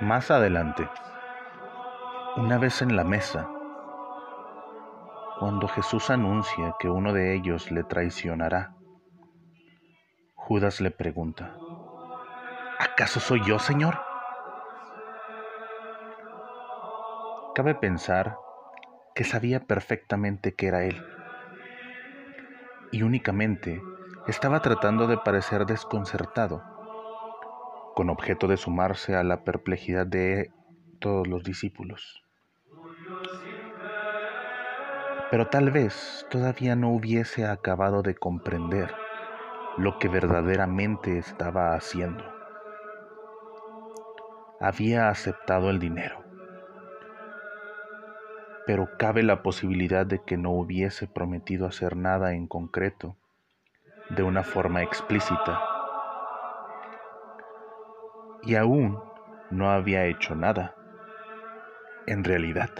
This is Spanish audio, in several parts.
Más adelante, una vez en la mesa, cuando Jesús anuncia que uno de ellos le traicionará, Judas le pregunta, ¿acaso soy yo, Señor? Cabe pensar que sabía perfectamente que era él y únicamente estaba tratando de parecer desconcertado con objeto de sumarse a la perplejidad de todos los discípulos. Pero tal vez todavía no hubiese acabado de comprender lo que verdaderamente estaba haciendo. Había aceptado el dinero, pero cabe la posibilidad de que no hubiese prometido hacer nada en concreto de una forma explícita y aún no había hecho nada. En realidad,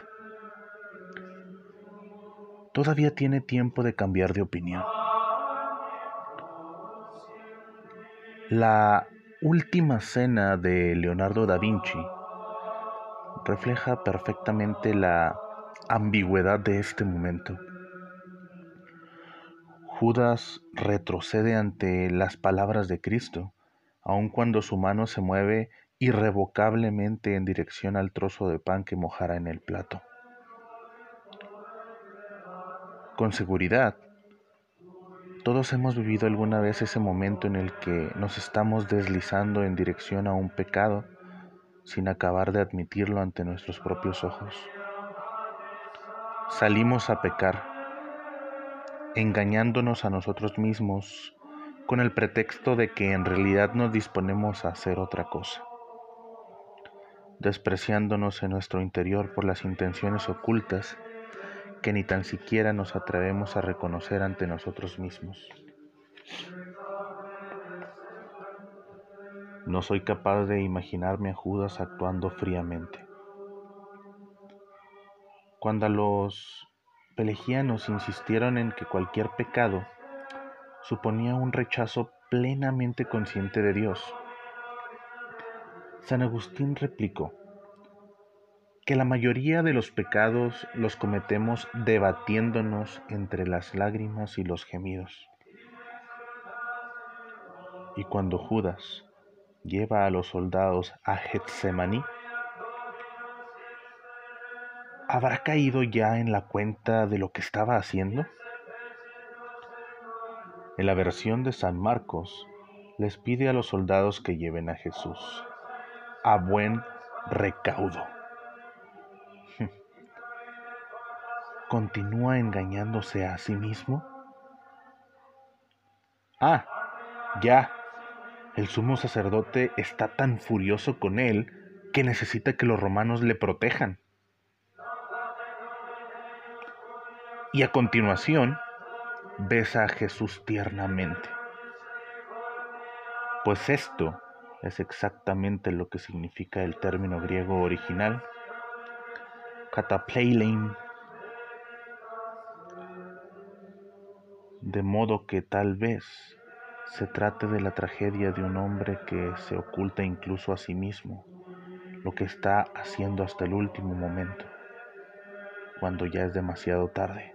todavía tiene tiempo de cambiar de opinión. La última cena de Leonardo da Vinci refleja perfectamente la ambigüedad de este momento. Judas retrocede ante las palabras de Cristo aun cuando su mano se mueve irrevocablemente en dirección al trozo de pan que mojará en el plato. Con seguridad, todos hemos vivido alguna vez ese momento en el que nos estamos deslizando en dirección a un pecado sin acabar de admitirlo ante nuestros propios ojos. Salimos a pecar, engañándonos a nosotros mismos con el pretexto de que en realidad nos disponemos a hacer otra cosa, despreciándonos en nuestro interior por las intenciones ocultas que ni tan siquiera nos atrevemos a reconocer ante nosotros mismos. No soy capaz de imaginarme a Judas actuando fríamente. Cuando los pelegianos insistieron en que cualquier pecado suponía un rechazo plenamente consciente de Dios. San Agustín replicó que la mayoría de los pecados los cometemos debatiéndonos entre las lágrimas y los gemidos. Y cuando Judas lleva a los soldados a Getsemaní, ¿habrá caído ya en la cuenta de lo que estaba haciendo? En la versión de San Marcos, les pide a los soldados que lleven a Jesús a buen recaudo. ¿Continúa engañándose a sí mismo? Ah, ya. El sumo sacerdote está tan furioso con él que necesita que los romanos le protejan. Y a continuación, besa a Jesús tiernamente. Pues esto es exactamente lo que significa el término griego original, katapleilein. De modo que tal vez se trate de la tragedia de un hombre que se oculta incluso a sí mismo, lo que está haciendo hasta el último momento, cuando ya es demasiado tarde.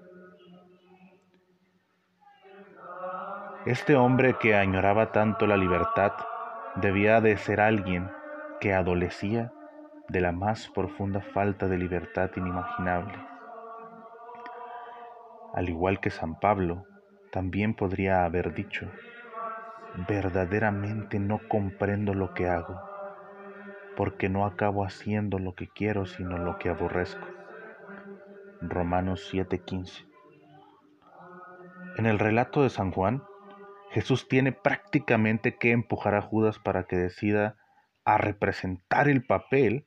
Este hombre que añoraba tanto la libertad debía de ser alguien que adolecía de la más profunda falta de libertad inimaginable. Al igual que San Pablo, también podría haber dicho, verdaderamente no comprendo lo que hago, porque no acabo haciendo lo que quiero, sino lo que aborrezco. Romanos 7:15. En el relato de San Juan, Jesús tiene prácticamente que empujar a Judas para que decida a representar el papel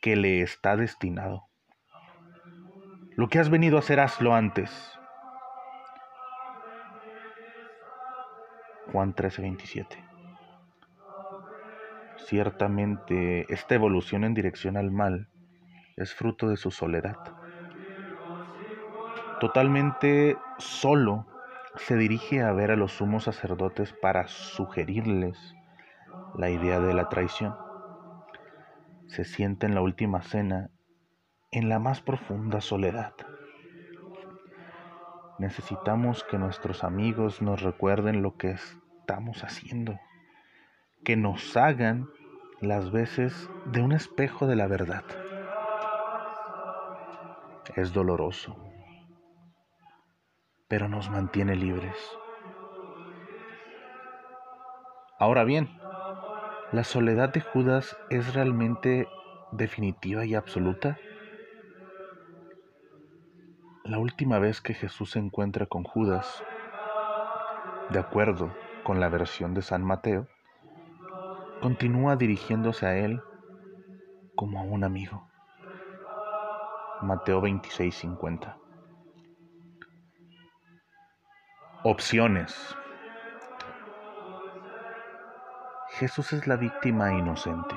que le está destinado. Lo que has venido a hacer, hazlo antes. Juan 13:27. Ciertamente, esta evolución en dirección al mal es fruto de su soledad. Totalmente solo se dirige a ver a los sumos sacerdotes para sugerirles la idea de la traición. se sienta en la última cena en la más profunda soledad. Necesitamos que nuestros amigos nos recuerden lo que estamos haciendo, que nos hagan las veces de un espejo de la verdad. Es doloroso, pero nos mantiene libres. Ahora bien, ¿la soledad de Judas es realmente definitiva y absoluta? La última vez que Jesús se encuentra con Judas, de acuerdo con la versión de San Mateo, continúa dirigiéndose a él como a un amigo. Mateo 26:50. Opciones. Jesús es la víctima inocente.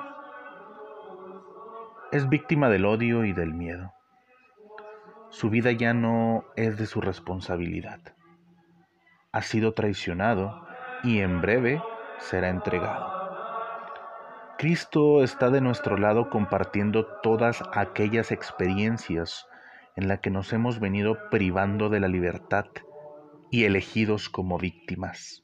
Es víctima del odio y del miedo su vida ya no es de su responsabilidad. Ha sido traicionado y en breve será entregado. Cristo está de nuestro lado compartiendo todas aquellas experiencias en las que nos hemos venido privando de la libertad y elegidos como víctimas.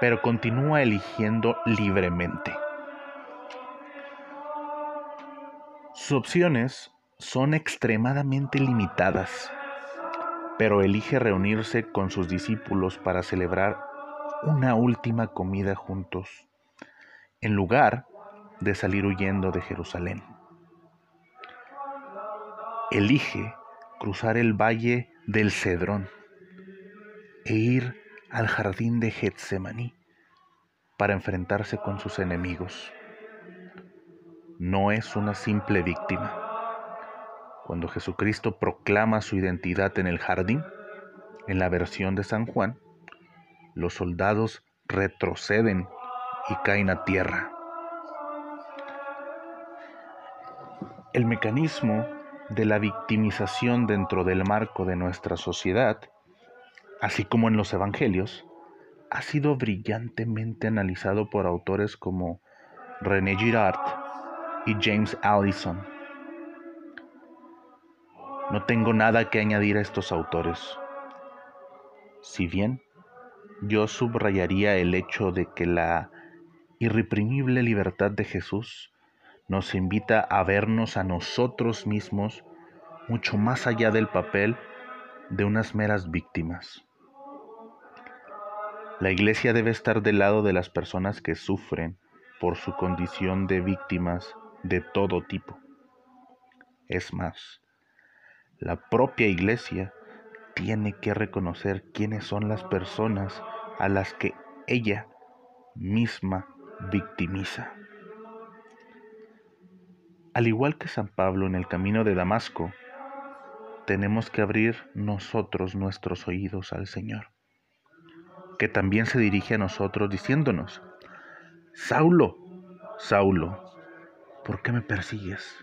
Pero continúa eligiendo libremente. Sus opciones son extremadamente limitadas, pero elige reunirse con sus discípulos para celebrar una última comida juntos, en lugar de salir huyendo de Jerusalén. Elige cruzar el valle del Cedrón e ir al jardín de Getsemaní para enfrentarse con sus enemigos. No es una simple víctima cuando Jesucristo proclama su identidad en el jardín, en la versión de San Juan, los soldados retroceden y caen a tierra. El mecanismo de la victimización dentro del marco de nuestra sociedad, así como en los evangelios, ha sido brillantemente analizado por autores como René Girard y James Allison. No tengo nada que añadir a estos autores. Si bien yo subrayaría el hecho de que la irreprimible libertad de Jesús nos invita a vernos a nosotros mismos mucho más allá del papel de unas meras víctimas. La iglesia debe estar del lado de las personas que sufren por su condición de víctimas de todo tipo. Es más, la propia iglesia tiene que reconocer quiénes son las personas a las que ella misma victimiza. Al igual que San Pablo en el camino de Damasco, tenemos que abrir nosotros nuestros oídos al Señor, que también se dirige a nosotros diciéndonos, Saulo, Saulo, ¿por qué me persigues?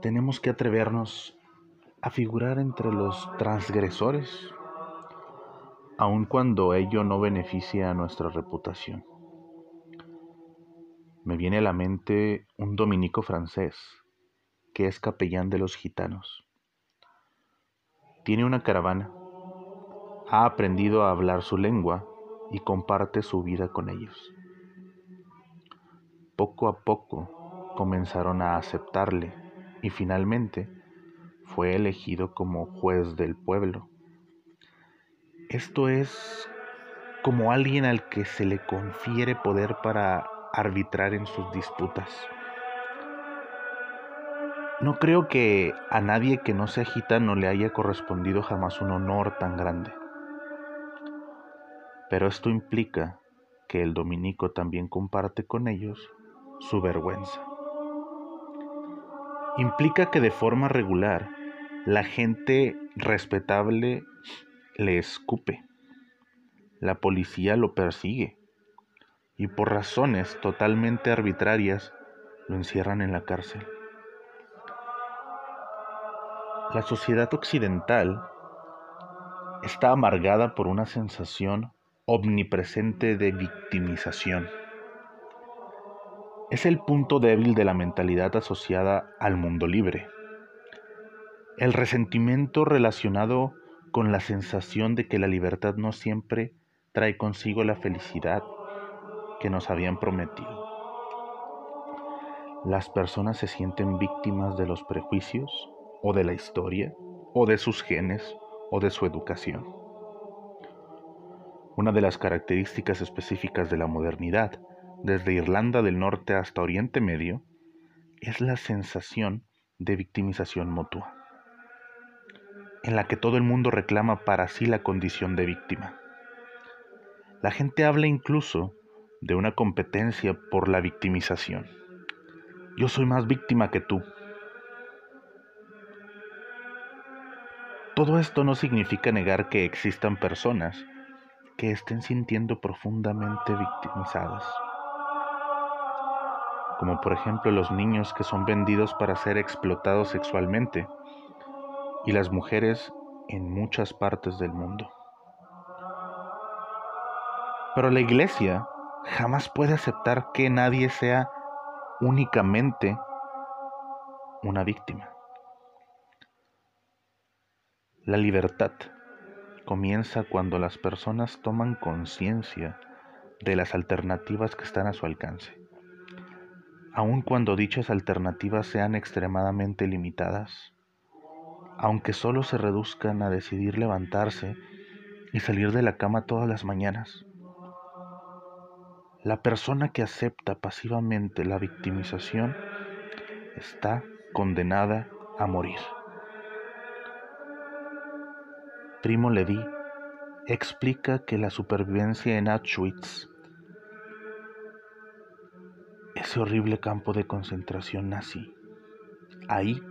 tenemos que atrevernos a figurar entre los transgresores, aun cuando ello no beneficia a nuestra reputación. Me viene a la mente un dominico francés que es capellán de los gitanos. Tiene una caravana, ha aprendido a hablar su lengua y comparte su vida con ellos. Poco a poco comenzaron a aceptarle y finalmente fue elegido como juez del pueblo. Esto es como alguien al que se le confiere poder para arbitrar en sus disputas. No creo que a nadie que no sea gitano le haya correspondido jamás un honor tan grande. Pero esto implica que el dominico también comparte con ellos su vergüenza implica que de forma regular la gente respetable le escupe, la policía lo persigue y por razones totalmente arbitrarias lo encierran en la cárcel. La sociedad occidental está amargada por una sensación omnipresente de victimización. Es el punto débil de la mentalidad asociada al mundo libre. El resentimiento relacionado con la sensación de que la libertad no siempre trae consigo la felicidad que nos habían prometido. Las personas se sienten víctimas de los prejuicios o de la historia o de sus genes o de su educación. Una de las características específicas de la modernidad, desde Irlanda del Norte hasta Oriente Medio, es la sensación de victimización mutua, en la que todo el mundo reclama para sí la condición de víctima. La gente habla incluso de una competencia por la victimización. Yo soy más víctima que tú. Todo esto no significa negar que existan personas que estén sintiendo profundamente victimizadas, como por ejemplo los niños que son vendidos para ser explotados sexualmente y las mujeres en muchas partes del mundo. Pero la iglesia jamás puede aceptar que nadie sea únicamente una víctima. La libertad comienza cuando las personas toman conciencia de las alternativas que están a su alcance, aun cuando dichas alternativas sean extremadamente limitadas, aunque solo se reduzcan a decidir levantarse y salir de la cama todas las mañanas la persona que acepta pasivamente la victimización está condenada a morir. Primo Levi explica que la supervivencia en Auschwitz, ese horrible campo de concentración nazi, ahí,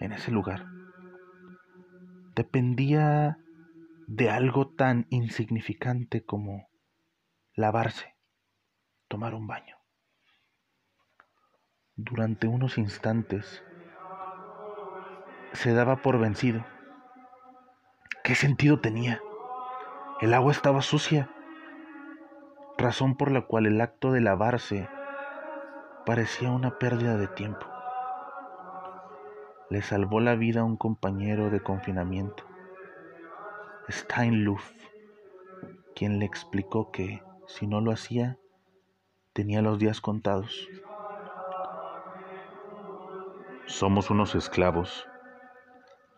en ese lugar, dependía de algo tan insignificante como lavarse, tomar un baño. Durante unos instantes se daba por vencido. ¿Qué sentido tenía? El agua estaba sucia, razón por la cual el acto de lavarse parecía una pérdida de tiempo. Le salvó la vida a un compañero de confinamiento, Steinluff, quien le explicó que si no lo hacía, tenía los días contados. Somos unos esclavos.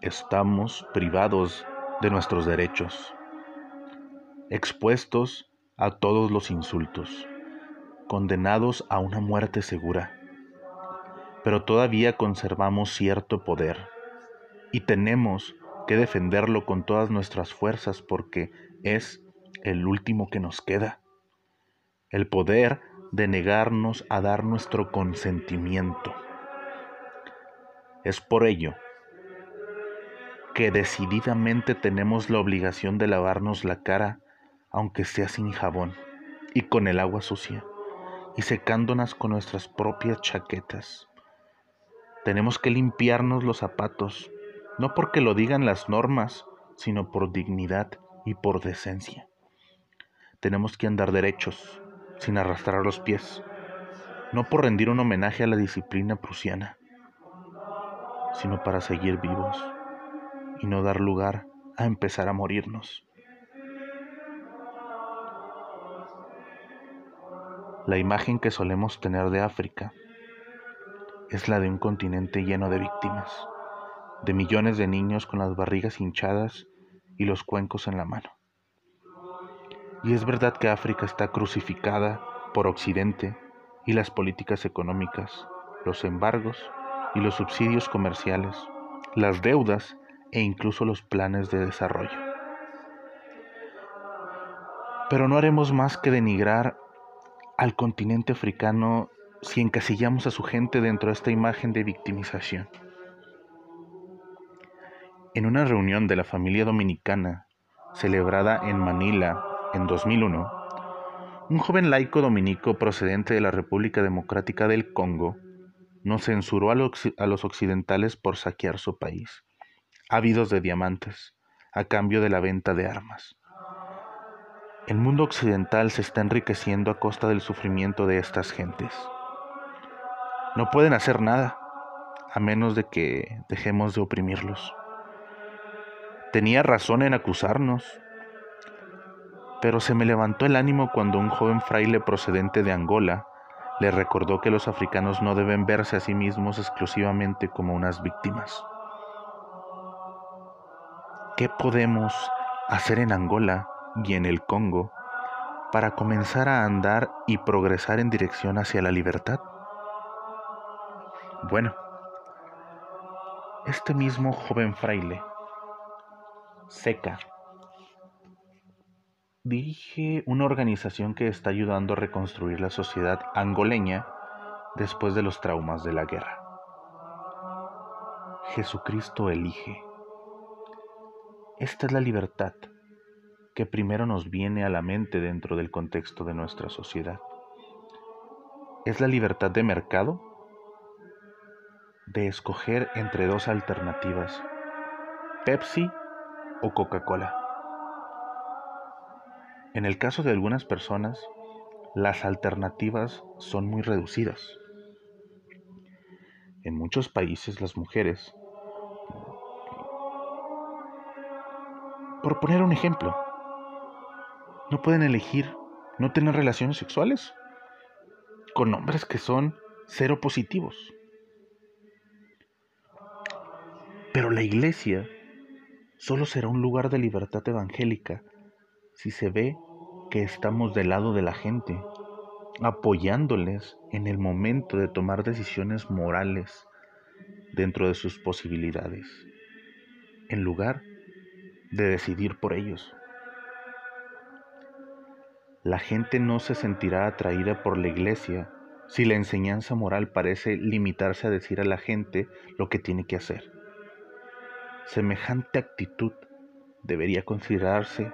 Estamos privados de nuestros derechos, expuestos a todos los insultos, condenados a una muerte segura. Pero todavía conservamos cierto poder y tenemos que defenderlo con todas nuestras fuerzas porque es el último que nos queda el poder de negarnos a dar nuestro consentimiento. Es por ello que decididamente tenemos la obligación de lavarnos la cara, aunque sea sin jabón y con el agua sucia, y secándonos con nuestras propias chaquetas. Tenemos que limpiarnos los zapatos, no porque lo digan las normas, sino por dignidad y por decencia. Tenemos que andar derechos, sin arrastrar los pies, no por rendir un homenaje a la disciplina prusiana, sino para seguir vivos y no dar lugar a empezar a morirnos. La imagen que solemos tener de África es la de un continente lleno de víctimas, de millones de niños con las barrigas hinchadas y los cuencos en la mano. Y es verdad que África está crucificada por Occidente y las políticas económicas, los embargos y los subsidios comerciales, las deudas e incluso los planes de desarrollo. Pero no haremos más que denigrar al continente africano si encasillamos a su gente dentro de esta imagen de victimización. En una reunión de la familia dominicana celebrada en Manila en 2001, un joven laico dominico procedente de la República Democrática del Congo no censuró a los occidentales por saquear su país, ávidos de diamantes, a cambio de la venta de armas. El mundo occidental se está enriqueciendo a costa del sufrimiento de estas gentes. No pueden hacer nada a menos de que dejemos de oprimirlos. Tenía razón en acusarnos, pero se me levantó el ánimo cuando un joven fraile procedente de Angola le recordó que los africanos no deben verse a sí mismos exclusivamente como unas víctimas. ¿Qué podemos hacer en Angola y en el Congo para comenzar a andar y progresar en dirección hacia la libertad? Bueno, este mismo joven fraile, Seca, dirige una organización que está ayudando a reconstruir la sociedad angoleña después de los traumas de la guerra. Jesucristo elige. Esta es la libertad que primero nos viene a la mente dentro del contexto de nuestra sociedad. Es la libertad de mercado de escoger entre dos alternativas, Pepsi o Coca-Cola. En el caso de algunas personas, las alternativas son muy reducidas. En muchos países las mujeres, por poner un ejemplo, no pueden elegir no tener relaciones sexuales con hombres que son cero positivos. Pero la iglesia solo será un lugar de libertad evangélica si se ve que estamos del lado de la gente, apoyándoles en el momento de tomar decisiones morales dentro de sus posibilidades, en lugar de decidir por ellos. La gente no se sentirá atraída por la iglesia si la enseñanza moral parece limitarse a decir a la gente lo que tiene que hacer. Semejante actitud debería considerarse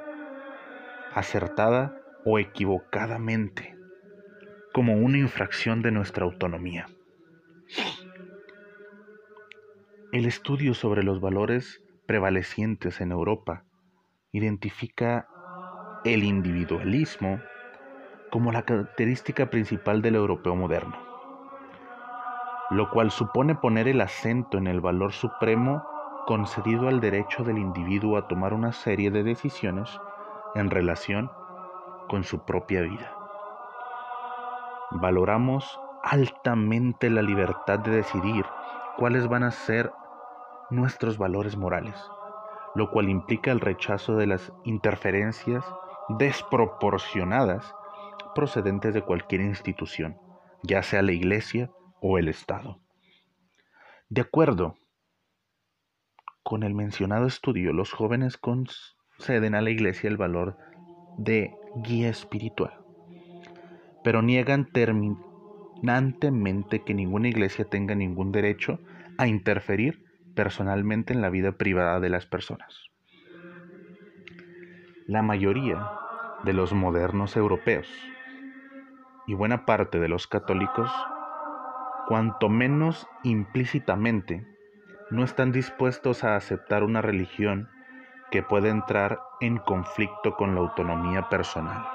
acertada o equivocadamente como una infracción de nuestra autonomía. El estudio sobre los valores prevalecientes en Europa identifica el individualismo como la característica principal del europeo moderno, lo cual supone poner el acento en el valor supremo concedido al derecho del individuo a tomar una serie de decisiones en relación con su propia vida. Valoramos altamente la libertad de decidir cuáles van a ser nuestros valores morales, lo cual implica el rechazo de las interferencias desproporcionadas procedentes de cualquier institución, ya sea la Iglesia o el Estado. De acuerdo con el mencionado estudio, los jóvenes ceden a la iglesia el valor de guía espiritual, pero niegan terminantemente que ninguna iglesia tenga ningún derecho a interferir personalmente en la vida privada de las personas. La mayoría de los modernos europeos y buena parte de los católicos, cuanto menos implícitamente, no están dispuestos a aceptar una religión que puede entrar en conflicto con la autonomía personal.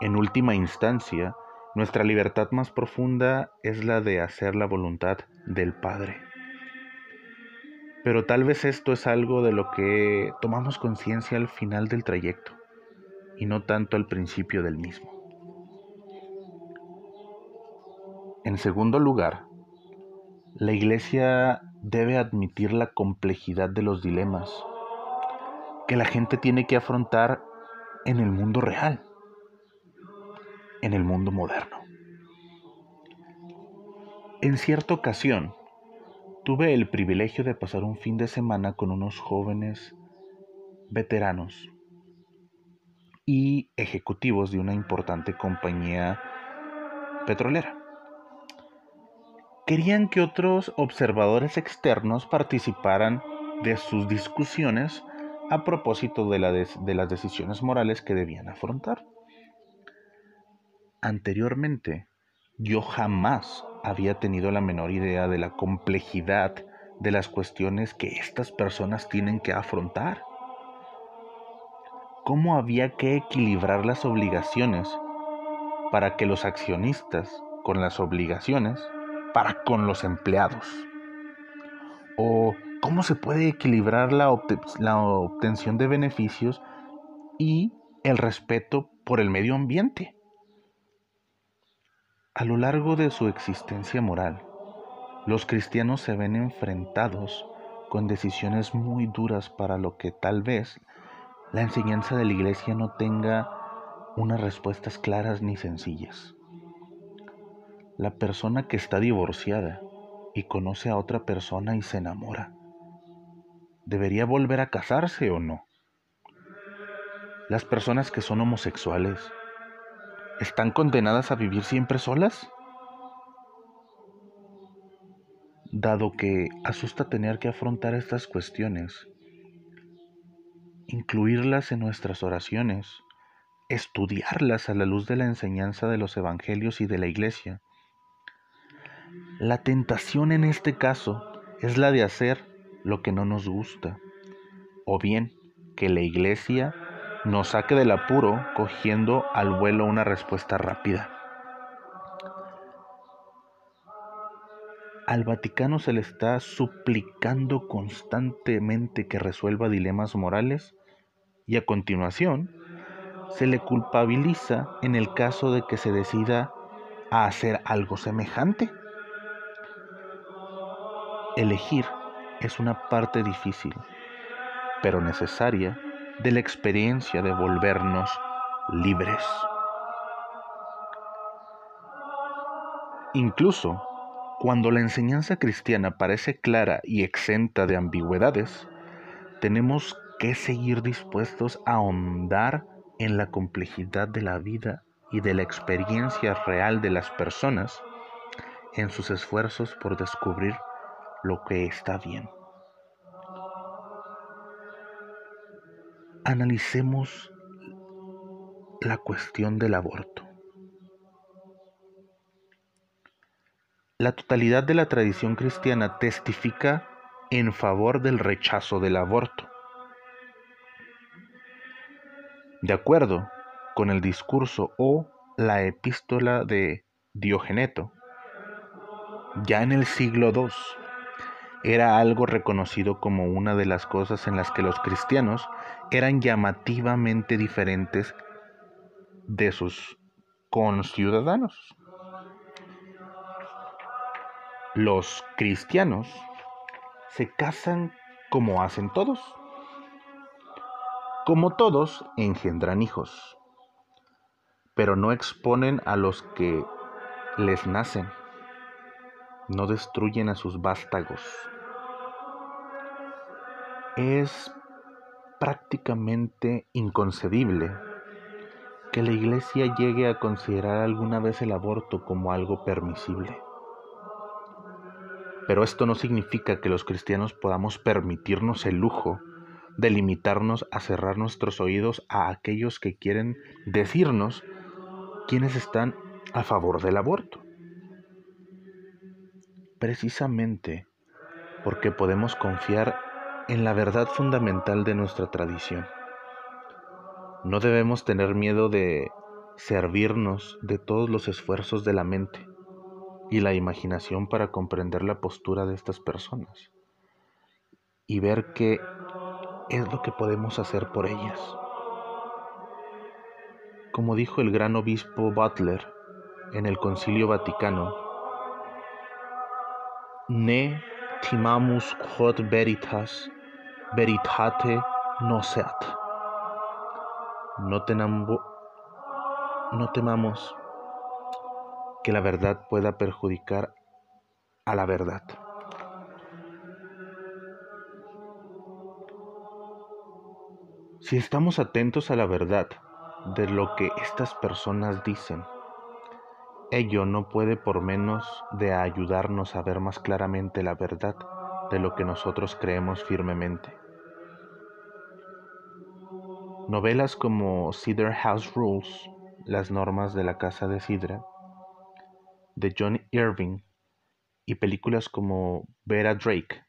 En última instancia, nuestra libertad más profunda es la de hacer la voluntad del Padre. Pero tal vez esto es algo de lo que tomamos conciencia al final del trayecto y no tanto al principio del mismo. En segundo lugar, la Iglesia debe admitir la complejidad de los dilemas que la gente tiene que afrontar en el mundo real, en el mundo moderno. En cierta ocasión, tuve el privilegio de pasar un fin de semana con unos jóvenes veteranos y ejecutivos de una importante compañía petrolera querían que otros observadores externos participaran de sus discusiones a propósito de, las decisiones morales que debían afrontar. Anteriormente, yo jamás había tenido la menor idea de la complejidad de las cuestiones que estas personas tienen que afrontar. cómo había que equilibrar las obligaciones para que los accionistas con las obligaciones para con los empleados. O cómo se puede equilibrar la, obtención de beneficios y el respeto por el medio ambiente. A lo largo de su existencia moral, los cristianos se ven enfrentados con decisiones muy duras para lo que tal vez la enseñanza de la iglesia no tenga unas respuestas claras ni sencillas. La persona que está divorciada y conoce a otra persona y se enamora, ¿debería volver a casarse o no? Las personas que son homosexuales, ¿están condenadas a vivir siempre solas? Dado que asusta tener que afrontar estas cuestiones, incluirlas en nuestras oraciones, estudiarlas a la luz de la enseñanza de los evangelios y de la iglesia. La tentación en este caso es la de hacer lo que no nos gusta, o bien que la iglesia nos saque del apuro cogiendo al vuelo una respuesta rápida. Al Vaticano se le está suplicando constantemente que resuelva dilemas morales y a continuación se le culpabiliza en el caso de que se decida a hacer algo semejante. Elegir es una parte difícil, pero necesaria de la experiencia de volvernos libres. Incluso cuando la enseñanza cristiana parece clara y exenta de ambigüedades, tenemos que seguir dispuestos a ahondar en la complejidad de la vida y de la experiencia real de las personas en sus esfuerzos por descubrir lo que está bien. Analicemos la cuestión del aborto. La totalidad de la tradición cristiana testifica en favor del rechazo del aborto. De acuerdo con el discurso o la epístola de Diogeneto, ya en el siglo II era algo reconocido como una de las cosas en las que los cristianos eran llamativamente diferentes de sus conciudadanos los cristianos se casan como hacen todos. Como todos, engendran hijos, pero no exponen a los que les nacen, no destruyen a sus vástagos. Es prácticamente inconcebible que la iglesia llegue a considerar alguna vez el aborto como algo permisible. Pero esto no significa que los cristianos podamos permitirnos el lujo de limitarnos a cerrar nuestros oídos a aquellos que quieren decirnos quiénes están a favor del aborto. Precisamente porque podemos confiar en la verdad fundamental de nuestra tradición. No debemos tener miedo de servirnos de todos los esfuerzos de la mente y la imaginación para comprender la postura de estas personas y ver qué es lo que podemos hacer por ellas. Como dijo el gran obispo Butler en el Concilio Vaticano, Ne timamus quod veritas, veritate noceat. No, no temamos que la verdad pueda perjudicar a la verdad. Si estamos atentos a la verdad de lo que estas personas dicen, ello no puede por menos de ayudarnos a ver más claramente la verdad de lo que nosotros creemos firmemente. Novelas como Cedar House Rules, las normas de la casa de Sidra, de John Irving y películas como Vera Drake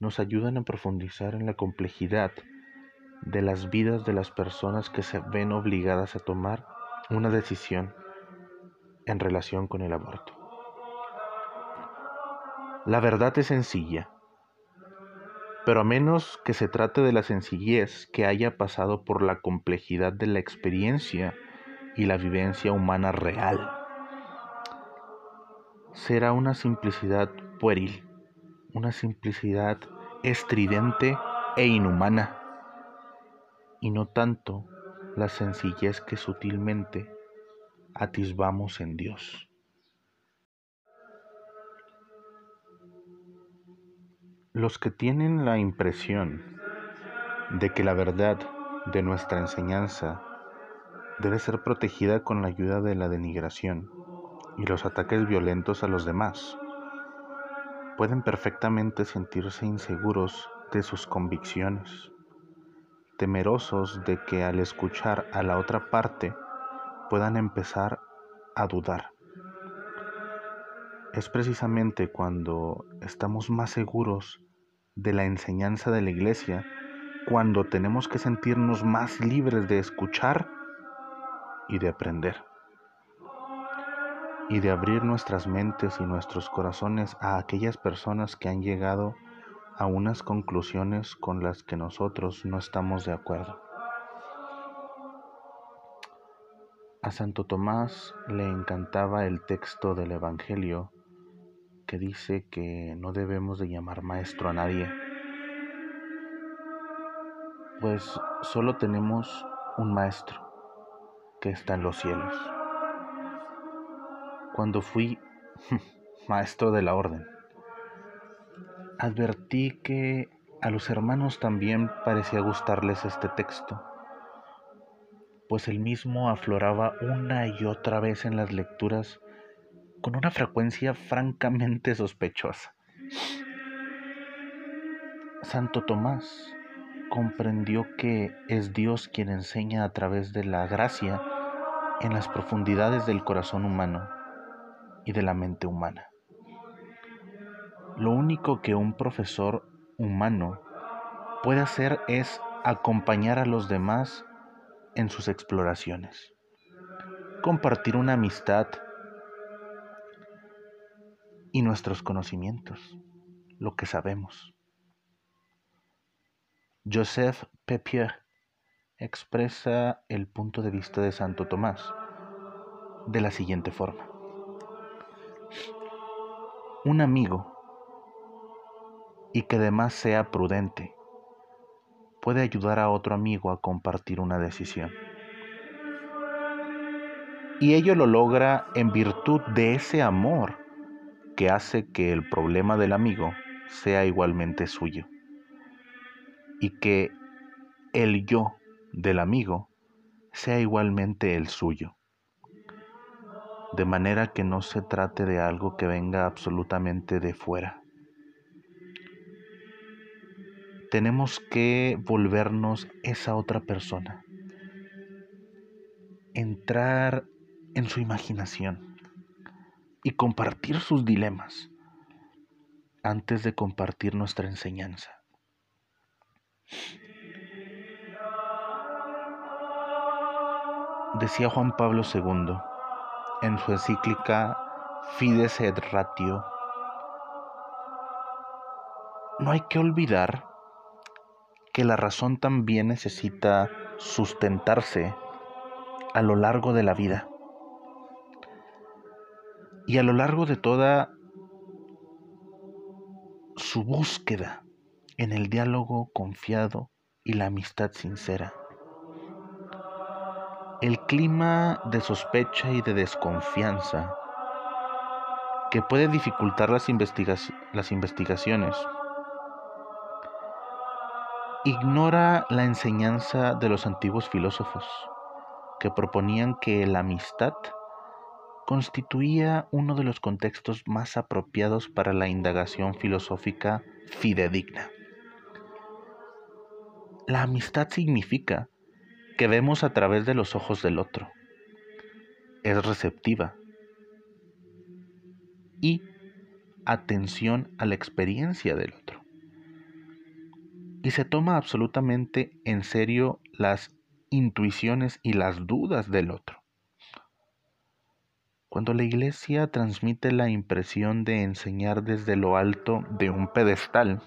nos ayudan a profundizar en la complejidad de las vidas de las personas que se ven obligadas a tomar una decisión en relación con el aborto. La verdad es sencilla, pero a menos que se trate de la sencillez que haya pasado por la complejidad de la experiencia y la vivencia humana real, será una simplicidad pueril, una simplicidad estridente e inhumana, y no tanto la sencillez que sutilmente atisbamos en Dios. Los que tienen la impresión de que la verdad de nuestra enseñanza debe ser protegida con la ayuda de la denigración y los ataques violentos a los demás, pueden perfectamente sentirse inseguros de sus convicciones, temerosos de que al escuchar a la otra parte puedan empezar a dudar. Es precisamente cuando estamos más seguros de la enseñanza de la iglesia, cuando tenemos que sentirnos más libres de escuchar y de aprender, y de abrir nuestras mentes y nuestros corazones a aquellas personas que han llegado a unas conclusiones con las que nosotros no estamos de acuerdo. A Santo Tomás le encantaba el texto del Evangelio que dice que no debemos de llamar maestro a nadie, pues solo tenemos un maestro que está en los cielos. Cuando fui maestro de la orden, advertí que a los hermanos también parecía gustarles este texto pues el mismo afloraba una y otra vez en las lecturas con una frecuencia francamente sospechosa. Santo Tomás comprendió que es Dios quien enseña a través de la gracia en las profundidades del corazón humano y de la mente humana. Lo único que un profesor humano puede hacer es acompañar a los demás en sus exploraciones. Compartir una amistad y nuestros conocimientos, lo que sabemos. Joseph Pepier expresa el punto de vista de Santo Tomás de la siguiente forma. Un amigo, y que además sea prudente, puede ayudar a otro amigo a compartir una decisión. Y ello lo logra en virtud de ese amor que hace que el problema del amigo sea igualmente suyo. Y que el yo del amigo sea igualmente el suyo. De manera que no se trate de algo que venga absolutamente de fuera tenemos que volvernos esa otra persona. Entrar en su imaginación y compartir sus dilemas antes de compartir nuestra enseñanza. Decía Juan Pablo II en su encíclica Fides et Ratio, no hay que olvidar que la razón también necesita sustentarse a lo largo de la vida. Y a lo largo de toda su búsqueda en el diálogo confiado y la amistad sincera. El clima de sospecha y de desconfianza que puede dificultar las, las investigaciones ignora la enseñanza de los antiguos filósofos, que proponían que la amistad constituía uno de los contextos más apropiados para la indagación filosófica fidedigna. La amistad significa que vemos a través de los ojos del otro, es receptiva y atención a la experiencia del otro y se toma absolutamente en serio las intuiciones y las dudas del otro. Cuando la iglesia transmite la impresión de enseñar desde lo alto de un pedestal,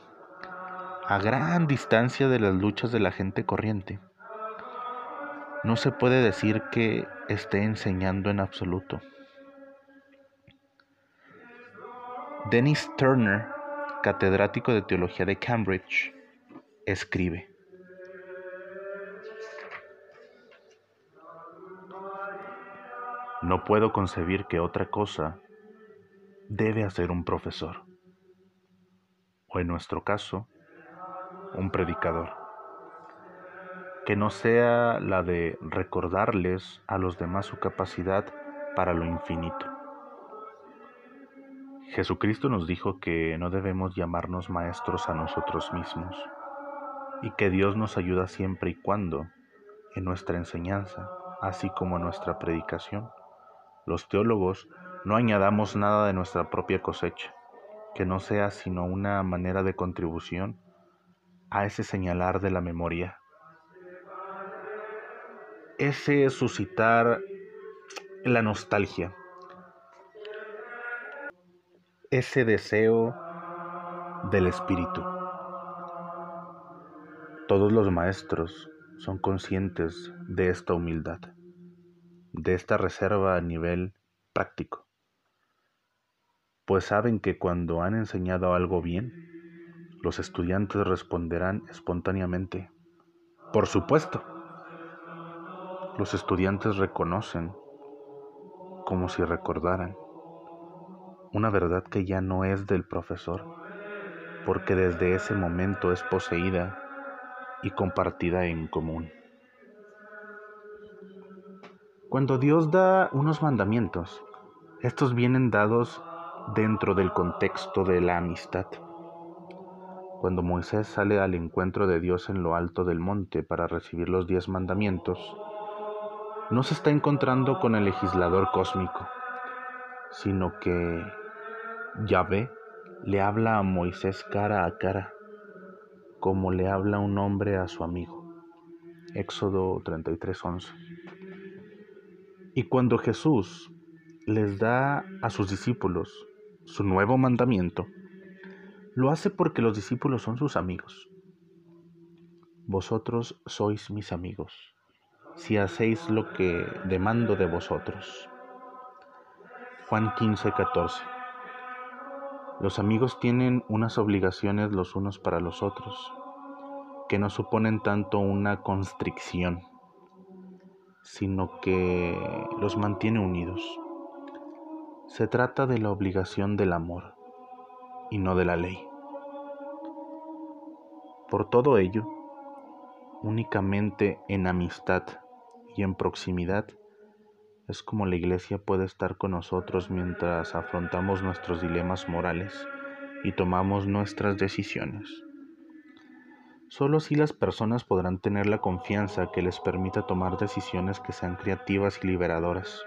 a gran distancia de las luchas de la gente corriente, no se puede decir que esté enseñando en absoluto. Dennis Turner, catedrático de teología de Cambridge, escribe, No puedo concebir que otra cosa debe hacer un profesor, o en nuestro caso, un predicador, que no sea la de recordarles a los demás su capacidad para lo infinito. Jesucristo nos dijo que no debemos llamarnos maestros a nosotros mismos y que Dios nos ayuda siempre y cuando, en nuestra enseñanza, así como en nuestra predicación, los teólogos no añadamos nada de nuestra propia cosecha, que no sea sino una manera de contribución a ese señalar de la memoria, ese suscitar la nostalgia, ese deseo del espíritu. Todos los maestros son conscientes de esta humildad de esta reserva a nivel práctico, pues saben que cuando han enseñado algo bien, los estudiantes responderán espontáneamente, por supuesto. Los estudiantes reconocen, como si recordaran, una verdad que ya no es del profesor, porque desde ese momento es poseída y compartida en común. Cuando Dios da unos mandamientos, estos vienen dados dentro del contexto de la amistad. Cuando Moisés sale al encuentro de Dios en lo alto del monte para recibir los diez mandamientos, no se está encontrando con el legislador cósmico, sino que Yahvé le habla a Moisés cara a cara, como le habla un hombre a su amigo. Éxodo 33:11. Y cuando Jesús les da a sus discípulos su nuevo mandamiento, lo hace porque los discípulos son sus amigos. Vosotros sois mis amigos, si hacéis lo que demando de vosotros. Juan 15, 14. Los amigos tienen unas obligaciones los unos para los otros, que no suponen tanto una constricción sino que los mantiene unidos. Se trata de la obligación del amor y no de la ley. Por todo ello, únicamente en amistad y en proximidad es como la iglesia puede estar con nosotros mientras afrontamos nuestros dilemas morales y tomamos nuestras decisiones. Solo así las personas podrán tener la confianza que les permita tomar decisiones que sean creativas y liberadoras,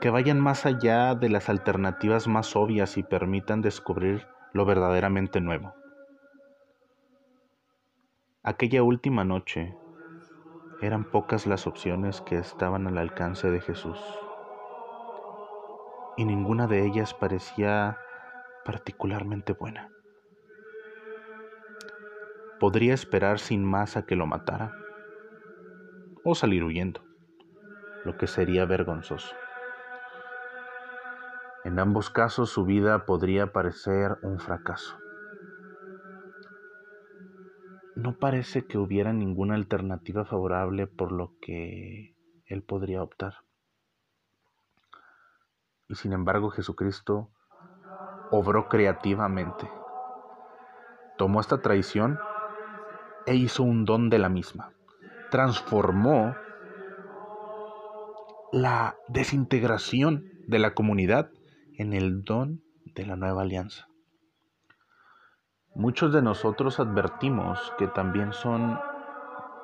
que vayan más allá de las alternativas más obvias y permitan descubrir lo verdaderamente nuevo. Aquella última noche eran pocas las opciones que estaban al alcance de Jesús y ninguna de ellas parecía particularmente buena. Podría esperar sin más a que lo matara o salir huyendo, lo que sería vergonzoso. En ambos casos su vida podría parecer un fracaso. No parece que hubiera ninguna alternativa favorable por lo que él podría optar. Y sin embargo Jesucristo obró creativamente. Tomó esta traición e hizo un don de la misma. Transformó la desintegración de la comunidad en el don de la nueva alianza. Muchos de nosotros advertimos que también son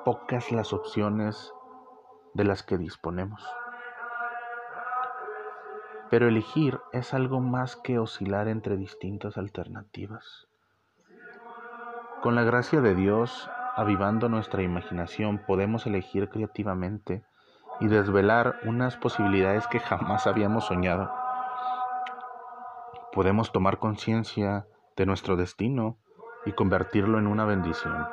pocas las opciones de las que disponemos. Pero elegir es algo más que oscilar entre distintas alternativas Con la gracia de Dios, avivando nuestra imaginación, podemos elegir creativamente y desvelar unas posibilidades que jamás habíamos soñado. Podemos tomar conciencia de nuestro destino y convertirlo en una bendición.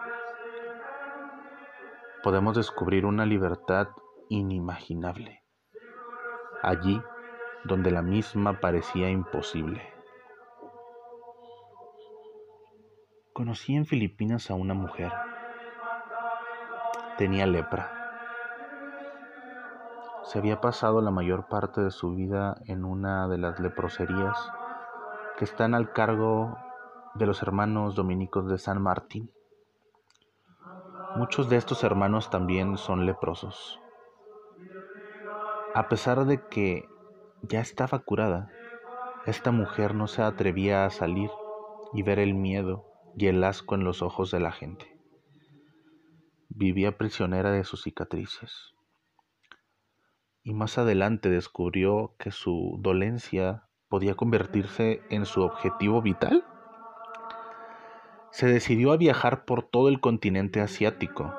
Podemos descubrir una libertad inimaginable, allí donde la misma parecía imposible. Conocí en Filipinas a una mujer. Tenía lepra. Se había pasado la mayor parte de su vida en una de las leproserías que están al cargo de los hermanos dominicos de San Martín. Muchos de estos hermanos también son leprosos. A pesar de que ya estaba curada, esta mujer no se atrevía a salir y ver el miedo y el asco en los ojos de la gente. Vivía prisionera de sus cicatrices. Y más adelante descubrió que su dolencia podía convertirse en su objetivo vital se decidió a viajar por todo el continente asiático,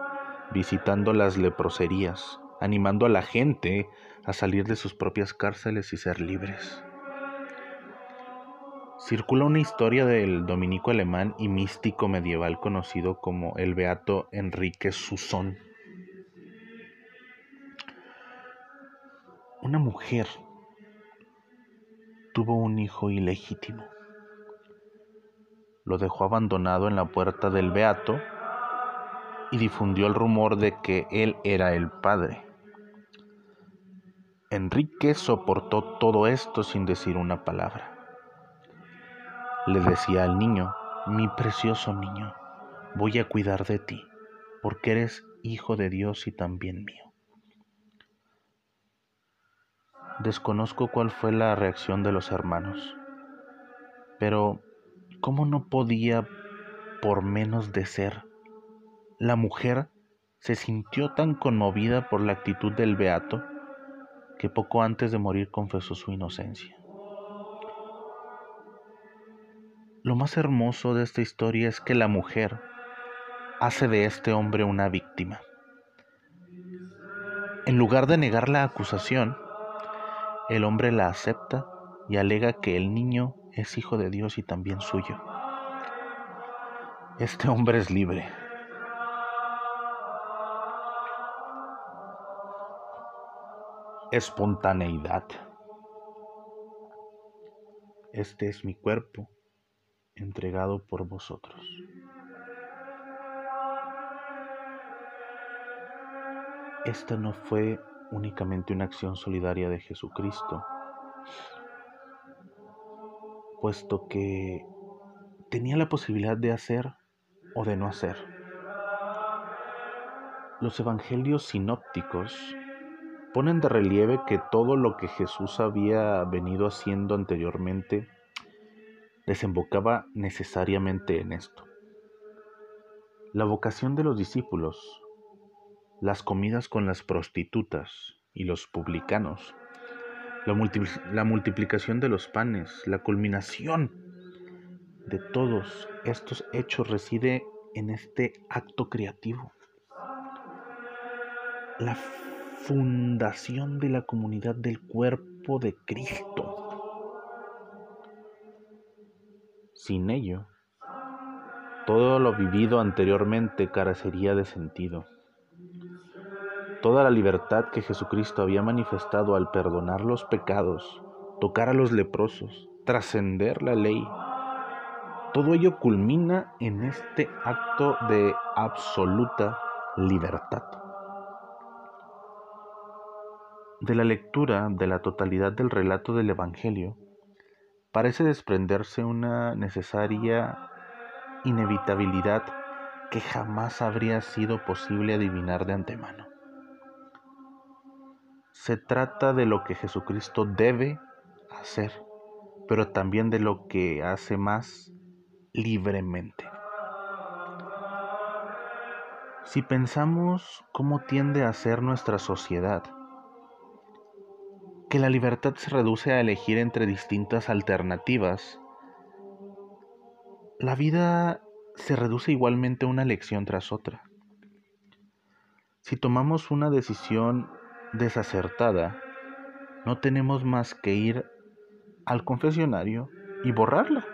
visitando las leproserías, animando a la gente a salir de sus propias cárceles y ser libres. Circula una historia del dominico alemán y místico medieval conocido como el beato Enrique Susón. Una mujer tuvo un hijo ilegítimo lo dejó abandonado en la puerta del Beato y difundió el rumor de que él era el padre. Enrique soportó todo esto sin decir una palabra. Le decía al niño, mi precioso niño, voy a cuidar de ti, porque eres hijo de Dios y también mío. Desconozco cuál fue la reacción de los hermanos, pero ¿Cómo no podía por menos de ser? La mujer se sintió tan conmovida por la actitud del beato que poco antes de morir confesó su inocencia. Lo más hermoso de esta historia es que la mujer hace de este hombre una víctima. En lugar de negar la acusación, el hombre la acepta y alega que el niño es hijo de Dios y también suyo. Este hombre es libre. Espontaneidad. Este es mi cuerpo entregado por vosotros. Esta no fue únicamente una acción solidaria de Jesucristo, puesto que tenía la posibilidad de hacer o de no hacer. Los evangelios sinópticos ponen de relieve que todo lo que Jesús había venido haciendo anteriormente desembocaba necesariamente en esto. La vocación de los discípulos, las comidas con las prostitutas y los publicanos, la, multiplicación de los panes, la culminación de todos estos hechos reside en este acto creativo. La fundación de la comunidad del cuerpo de Cristo. Sin ello, todo lo vivido anteriormente carecería de sentido. Toda la libertad que Jesucristo había manifestado al perdonar los pecados, tocar a los leprosos, trascender la ley, todo ello culmina en este acto de absoluta libertad. De la lectura de la totalidad del relato del Evangelio, parece desprenderse una necesaria inevitabilidad que jamás habría sido posible adivinar de antemano. Se trata de lo que Jesucristo debe hacer, pero también de lo que hace más libremente. Si pensamos cómo tiende a ser nuestra sociedad, que la libertad se reduce a elegir entre distintas alternativas, la vida se reduce igualmente una lección tras otra. Si tomamos una decisión desacertada, no tenemos más que ir al confesionario y borrarla.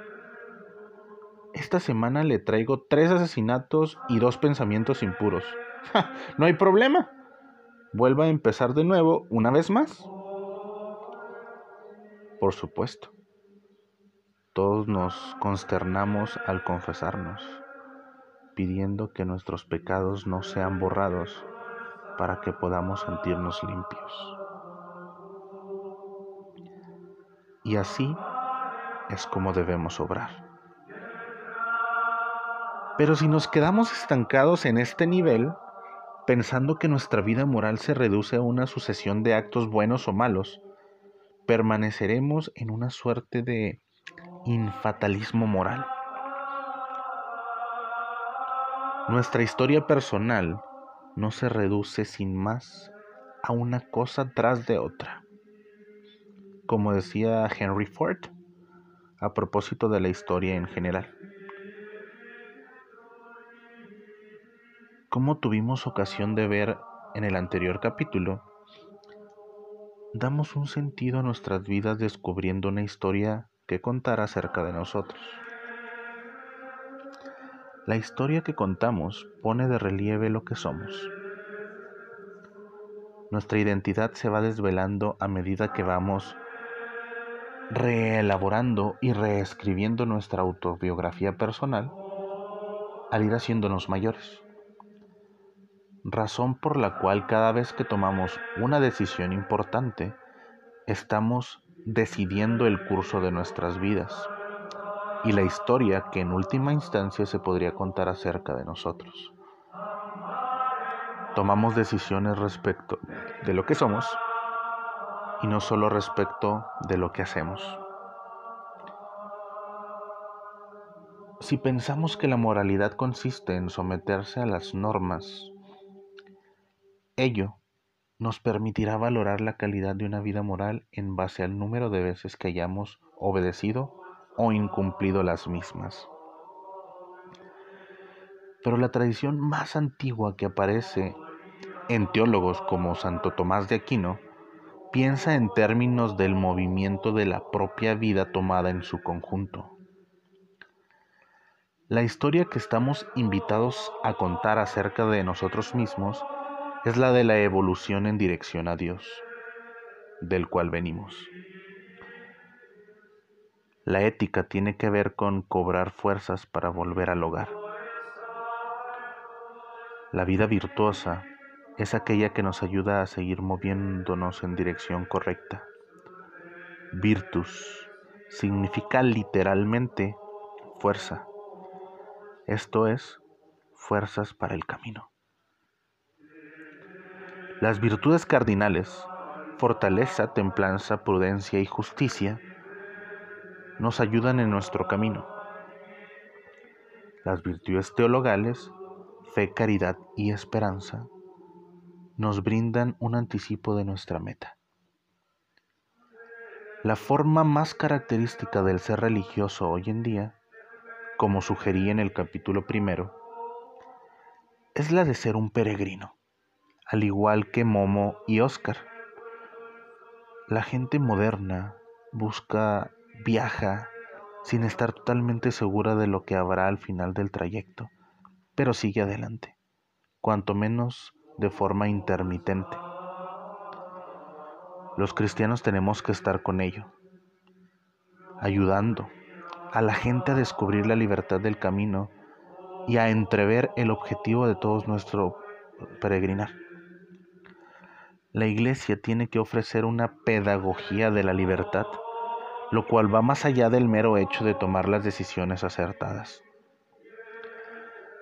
Esta semana le traigo tres asesinatos y dos pensamientos impuros. no hay problema. Vuelva a empezar de nuevo una vez más. Por supuesto, todos nos consternamos al confesarnos, pidiendo que nuestros pecados no sean borrados para que podamos sentirnos limpios. Y así es como debemos obrar. Pero si nos quedamos estancados en este nivel, pensando que nuestra vida moral se reduce a una sucesión de actos buenos o malos, permaneceremos en una suerte de infatalismo moral. Nuestra historia personal no se reduce sin más a una cosa tras de otra. Como decía Henry Ford, a propósito de la historia en general. Como tuvimos ocasión de ver en el anterior capítulo, damos un sentido a nuestras vidas descubriendo una historia que contar acerca de nosotros. La historia que contamos pone de relieve lo que somos. Nuestra identidad se va desvelando a medida que vamos reelaborando y reescribiendo nuestra autobiografía personal al ir haciéndonos mayores. Razón por la cual cada vez que tomamos una decisión importante, estamos decidiendo el curso de nuestras vidas y la historia que en última instancia se podría contar acerca de nosotros. Tomamos decisiones respecto de lo que somos y no solo respecto de lo que hacemos. Si pensamos que la moralidad consiste en someterse a las normas, ello nos permitirá valorar la calidad de una vida moral en base al número de veces que hayamos obedecido o incumplido las mismas. Pero la tradición más antigua que aparece en teólogos como Santo Tomás de Aquino piensa en términos del movimiento de la propia vida tomada en su conjunto. La historia que estamos invitados a contar acerca de nosotros mismos es la de la evolución en dirección a Dios, del cual venimos. La ética tiene que ver con cobrar fuerzas para volver al hogar. La vida virtuosa es aquella que nos ayuda a seguir moviéndonos en dirección correcta. Virtus significa literalmente fuerza. Esto es, fuerzas para el camino. Las virtudes cardinales, fortaleza, templanza, prudencia y justicia, nos ayudan en nuestro camino. Las virtudes teologales, fe, caridad y esperanza, nos brindan un anticipo de nuestra meta. La forma más característica del ser religioso hoy en día, como sugerí en el capítulo primero, es la de ser un peregrino, al igual que Momo y Oscar. La gente moderna busca, viaja, sin estar totalmente segura de lo que habrá al final del trayecto, pero sigue adelante, cuanto menos de forma intermitente. Los cristianos tenemos que estar con ello, ayudando a la gente a descubrir la libertad del camino y a entrever el objetivo de todos nuestro peregrinar. La iglesia tiene que ofrecer una pedagogía de la libertad, lo cual va más allá del mero hecho de tomar las decisiones acertadas.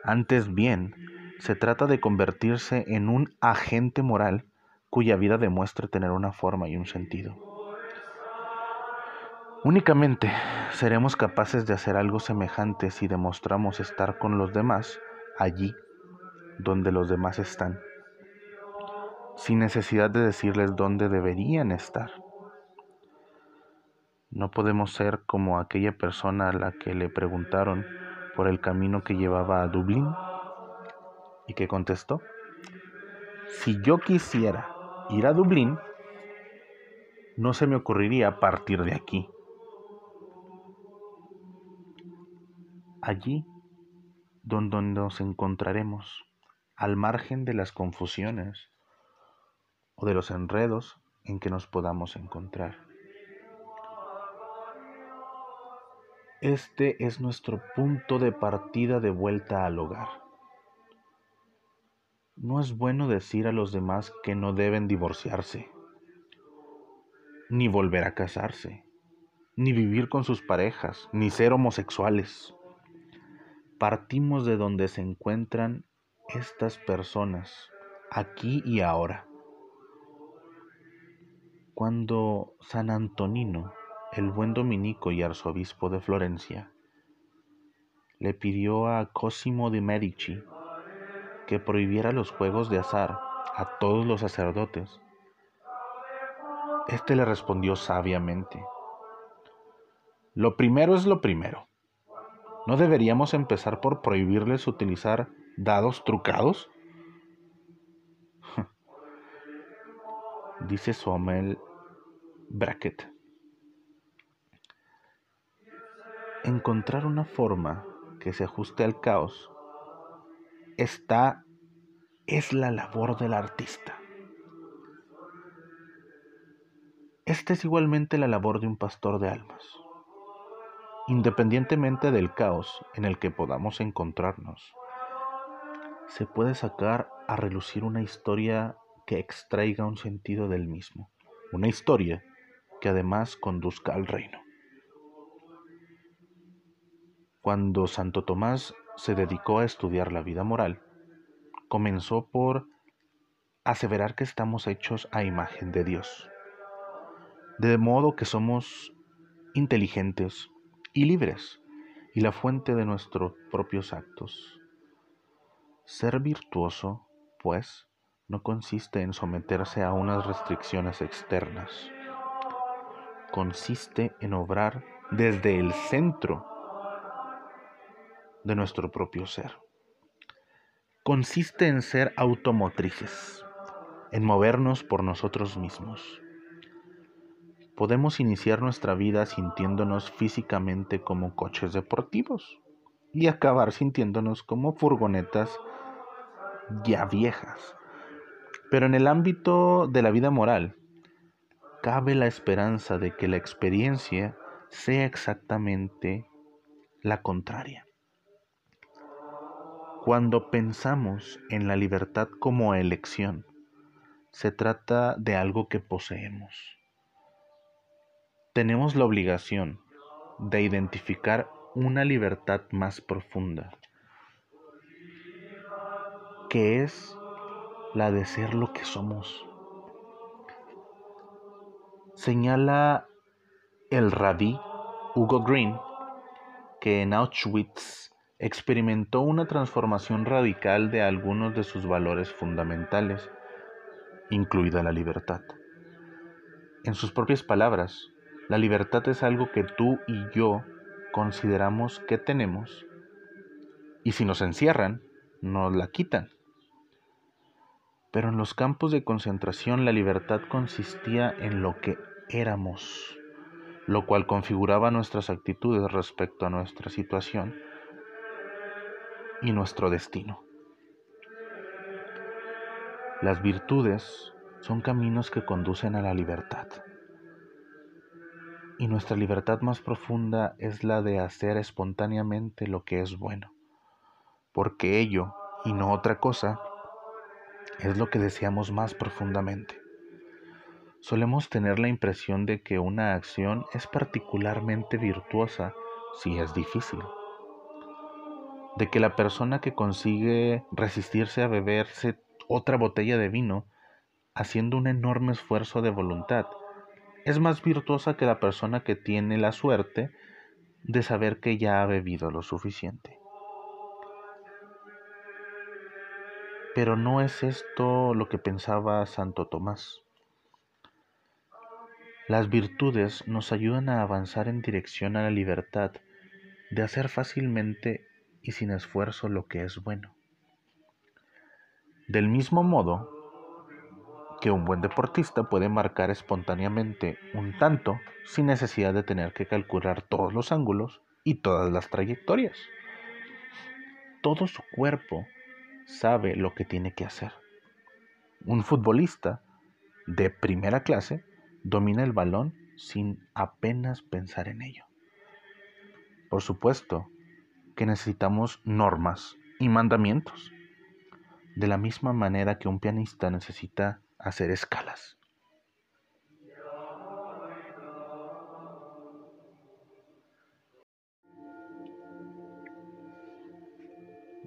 Antes bien, se trata de convertirse en un agente moral cuya vida demuestre tener una forma y un sentido. Únicamente seremos capaces de hacer algo semejante si demostramos estar con los demás allí donde los demás están, sin necesidad de decirles dónde deberían estar. No podemos ser como aquella persona a la que le preguntaron por el camino que llevaba a Dublín y que contestó, si yo quisiera ir a Dublín, no se me ocurriría partir de aquí. Allí donde nos encontraremos, al margen de las confusiones o de los enredos en que nos podamos encontrar. Este es nuestro punto de partida de vuelta al hogar. No es bueno decir a los demás que no deben divorciarse, ni volver a casarse, ni vivir con sus parejas, ni ser homosexuales. Partimos de donde se encuentran estas personas, aquí y ahora. Cuando San Antonino el buen dominico y arzobispo de Florencia, le pidió a Cosimo de Medici que prohibiera los juegos de azar a todos los sacerdotes. Este le respondió sabiamente, lo primero es lo primero. ¿No deberíamos empezar por prohibirles utilizar dados trucados? Dice Sommel Brackett. Encontrar una forma que se ajuste al caos, esta es la labor del artista. Esta es igualmente la labor de un pastor de almas. Independientemente del caos en el que podamos encontrarnos, se puede sacar a relucir una historia que extraiga un sentido del mismo, una historia que además conduzca al reino. Cuando Santo Tomás se dedicó a estudiar la vida moral, comenzó por aseverar que estamos hechos a imagen de Dios, de modo que somos inteligentes y libres y la fuente de nuestros propios actos. Ser virtuoso, pues, no consiste en someterse a unas restricciones externas, consiste en obrar desde el centro de nuestro propio ser. Consiste en ser automotrices, en movernos por nosotros mismos. Podemos iniciar nuestra vida sintiéndonos físicamente como coches deportivos y acabar sintiéndonos como furgonetas ya viejas. Pero en el ámbito de la vida moral, cabe la esperanza de que la experiencia sea exactamente la contraria. Cuando pensamos en la libertad como elección, se trata de algo que poseemos. Tenemos la obligación de identificar una libertad más profunda, que es la de ser lo que somos. Señala el rabí Hugo Green que en Auschwitz experimentó una transformación radical de algunos de sus valores fundamentales, incluida la libertad. En sus propias palabras, la libertad es algo que tú y yo consideramos que tenemos y si nos encierran, nos la quitan. Pero en los campos de concentración la libertad consistía en lo que éramos, lo cual configuraba nuestras actitudes respecto a nuestra situación y nuestro destino. Las virtudes son caminos que conducen a la libertad. Y nuestra libertad más profunda es la de hacer espontáneamente lo que es bueno, porque ello, y no otra cosa, es lo que deseamos más profundamente. Solemos tener la impresión de que una acción es particularmente virtuosa si es difícil de que la persona que consigue resistirse a beberse otra botella de vino, haciendo un enorme esfuerzo de voluntad, es más virtuosa que la persona que tiene la suerte de saber que ya ha bebido lo suficiente. Pero no es esto lo que pensaba Santo Tomás. Las virtudes nos ayudan a avanzar en dirección a la libertad de hacer fácilmente y sin esfuerzo lo que es bueno. Del mismo modo que un buen deportista puede marcar espontáneamente un tanto sin necesidad de tener que calcular todos los ángulos y todas las trayectorias. Todo su cuerpo sabe lo que tiene que hacer. Un futbolista de primera clase domina el balón sin apenas pensar en ello. Por supuesto que necesitamos normas y mandamientos, de la misma manera que un pianista necesita hacer escalas.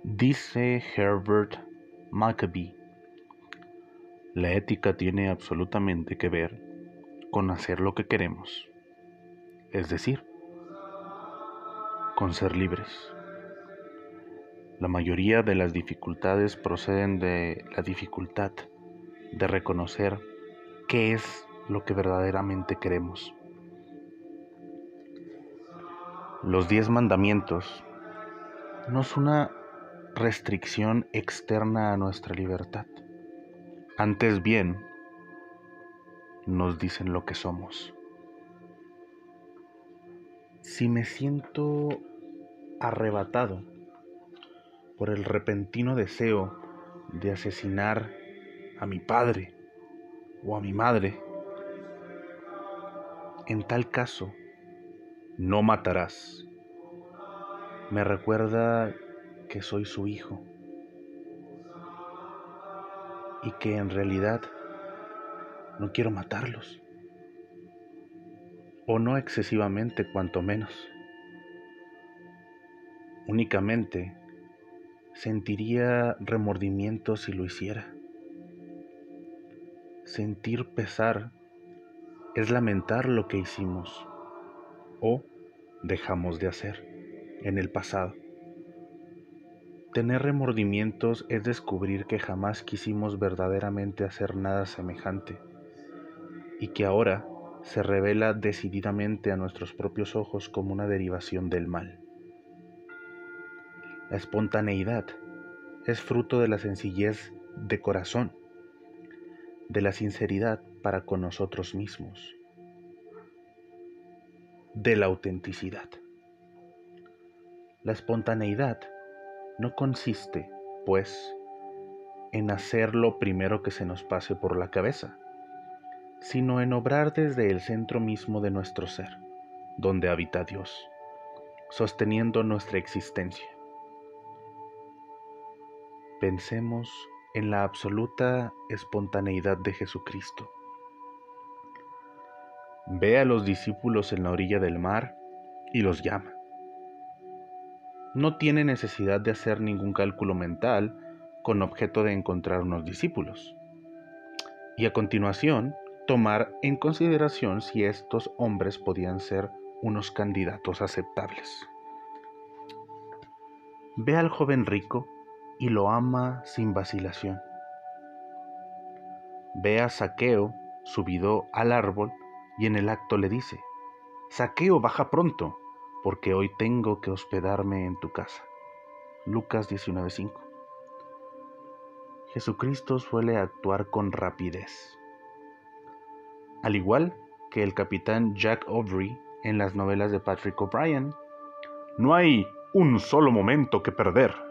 Dice Herbert Maccabee, la ética tiene absolutamente que ver con hacer lo que queremos, es decir, con ser libres. La mayoría de las dificultades proceden de la dificultad de reconocer qué es lo que verdaderamente queremos. Los diez mandamientos no es una restricción externa a nuestra libertad. Antes bien, nos dicen lo que somos. Si me siento arrebatado por el repentino deseo de asesinar a mi padre o a mi madre, en tal caso, no matarás. Me recuerda que soy su hijo y que en realidad no quiero matarlos. O no excesivamente, cuanto menos. Únicamente sentiría remordimiento si lo hiciera. Sentir pesar es lamentar lo que hicimos o dejamos de hacer en el pasado. Tener remordimientos es descubrir que jamás quisimos verdaderamente hacer nada semejante y que ahora se revela decididamente a nuestros propios ojos como una derivación del mal. La espontaneidad es fruto de la sencillez de corazón de la sinceridad para con nosotros mismos, de la autenticidad. La espontaneidad no consiste, pues, en hacer lo primero que se nos pase por la cabeza, sino en obrar desde el centro mismo de nuestro ser, donde habita Dios, sosteniendo nuestra existencia. Pensemos en la absoluta espontaneidad de Jesucristo. Ve a los discípulos en la orilla del mar y los llama. No tiene necesidad de hacer ningún cálculo mental con objeto de encontrar unos discípulos. Y a continuación, tomar en consideración si estos hombres podían ser unos candidatos aceptables. Ve al joven rico y lo ama sin vacilación. Ve a Saqueo subido al árbol y en el acto le dice, Saqueo, baja pronto, porque hoy tengo que hospedarme en tu casa. Lucas 19:5. Jesucristo suele actuar con rapidez. Al igual que el capitán Jack Aubrey en las novelas de Patrick O'Brien, no hay un solo momento que perder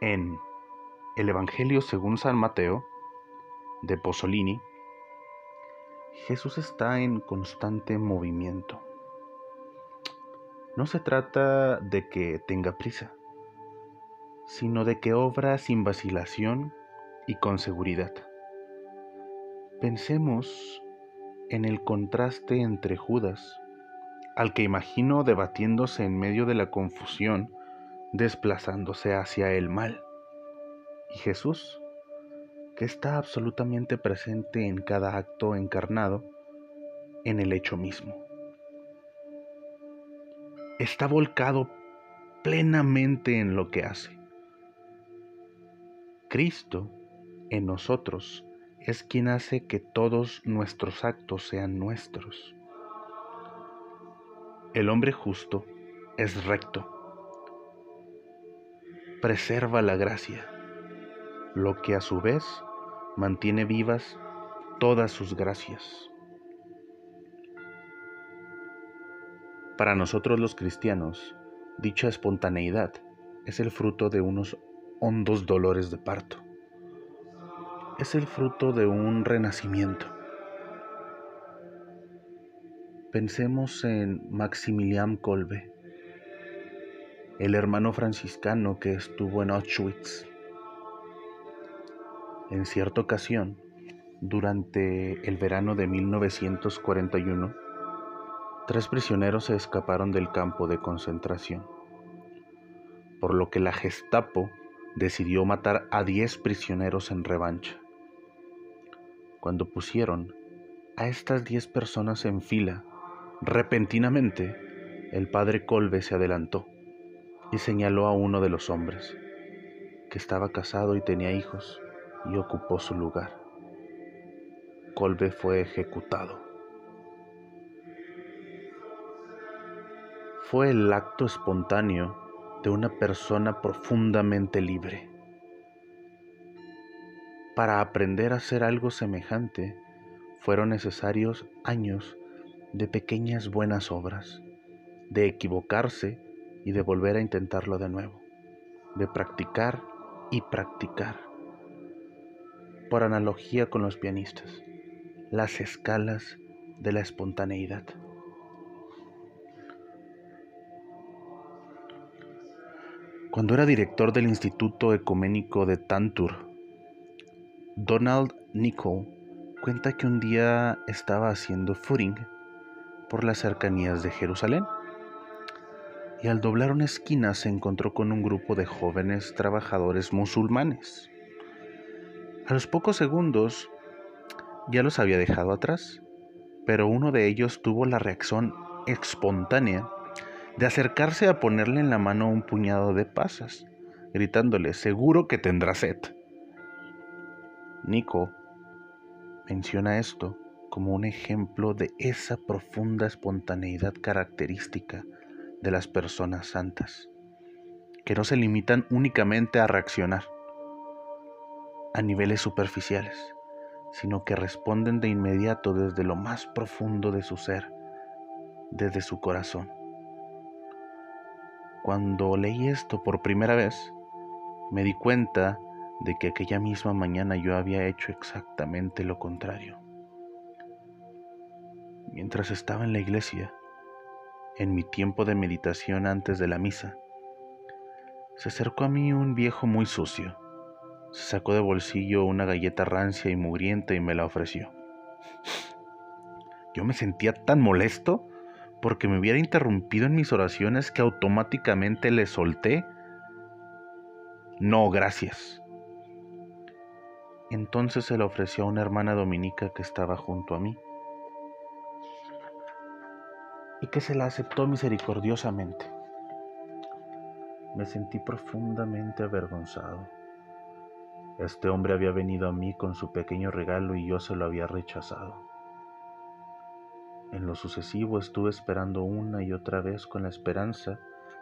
en el Evangelio según San Mateo de Pozzolini, Jesús está en constante movimiento. No se trata de que tenga prisa, sino de que obra sin vacilación y con seguridad. Pensemos en el contraste entre Judas, al que imagino debatiéndose en medio de la confusión desplazándose hacia el mal. Y Jesús, que está absolutamente presente en cada acto encarnado, en el hecho mismo. Está volcado plenamente en lo que hace. Cristo en nosotros es quien hace que todos nuestros actos sean nuestros. El hombre justo es recto. Preserva la gracia, lo que a su vez mantiene vivas todas sus gracias. Para nosotros los cristianos, dicha espontaneidad es el fruto de unos hondos dolores de parto. Es el fruto de un renacimiento. Pensemos en Maximilian Kolbe, el hermano franciscano que estuvo en Auschwitz. En cierta ocasión, durante el verano de 1941, tres prisioneros se escaparon del campo de concentración, por lo que la Gestapo decidió matar a diez prisioneros en revancha. Cuando pusieron a estas diez personas en fila, repentinamente el padre Colbe se adelantó y señaló a uno de los hombres, que estaba casado y tenía hijos, y ocupó su lugar. Colbe fue ejecutado. Fue el acto espontáneo de una persona profundamente libre. Para aprender a hacer algo semejante fueron necesarios años de pequeñas buenas obras, de equivocarse y de volver a intentarlo de nuevo, de practicar y practicar. Por analogía con los pianistas, las escalas de la espontaneidad. Cuando era director del Instituto Ecuménico de Tantur, Donald Nicol cuenta que un día estaba haciendo footing por las cercanías de Jerusalén y al doblar una esquina se encontró con un grupo de jóvenes trabajadores musulmanes. A los pocos segundos ya los había dejado atrás, pero uno de ellos tuvo la reacción espontánea de acercarse a ponerle en la mano un puñado de pasas, gritándole, seguro que tendrá sed. Nico menciona esto como un ejemplo de esa profunda espontaneidad característica de las personas santas, que no se limitan únicamente a reaccionar a niveles superficiales, sino que responden de inmediato desde lo más profundo de su ser, desde su corazón. Cuando leí esto por primera vez, me di cuenta de que aquella misma mañana yo había hecho exactamente lo contrario. Mientras estaba en la iglesia, en mi tiempo de meditación antes de la misa, se acercó a mí un viejo muy sucio. Se sacó de bolsillo una galleta rancia y mugrienta y me la ofreció. Yo me sentía tan molesto porque me hubiera interrumpido en mis oraciones que automáticamente le solté. No, gracias. Entonces se la ofreció a una hermana dominica que estaba junto a mí y que se la aceptó misericordiosamente. Me sentí profundamente avergonzado. Este hombre había venido a mí con su pequeño regalo y yo se lo había rechazado. En lo sucesivo estuve esperando una y otra vez con la esperanza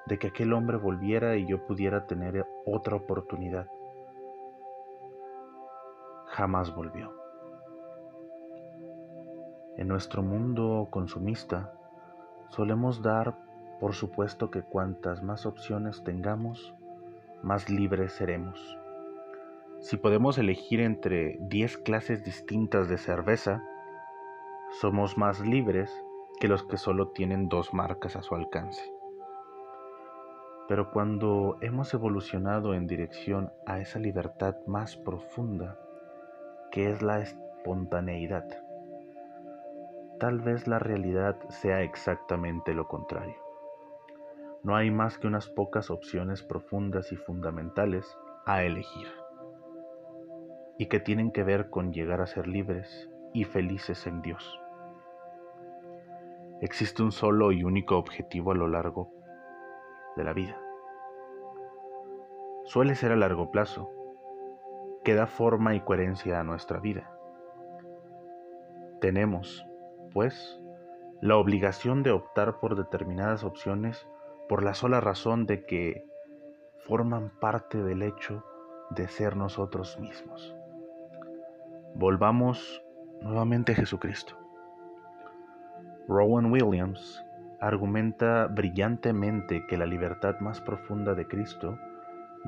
de que aquel hombre volviera y yo pudiera tener otra oportunidad. Jamás volvió. En nuestro mundo consumista, Solemos dar por supuesto que cuantas más opciones tengamos, más libres seremos. Si podemos elegir entre 10 clases distintas de cerveza, somos más libres que los que solo tienen dos marcas a su alcance. Pero cuando hemos evolucionado en dirección a esa libertad más profunda, que es la espontaneidad, tal vez la realidad sea exactamente lo contrario. No hay más que unas pocas opciones profundas y fundamentales a elegir, y que tienen que ver con llegar a ser libres y felices en Dios. Existe un solo y único objetivo a lo largo de la vida. Suele ser a largo plazo, que da forma y coherencia a nuestra vida. Tenemos, pues, la obligación de optar por determinadas opciones por la sola razón de que forman parte del hecho de ser nosotros mismos. Volvamos nuevamente a Jesucristo. Rowan Williams argumenta brillantemente que la libertad más profunda de Cristo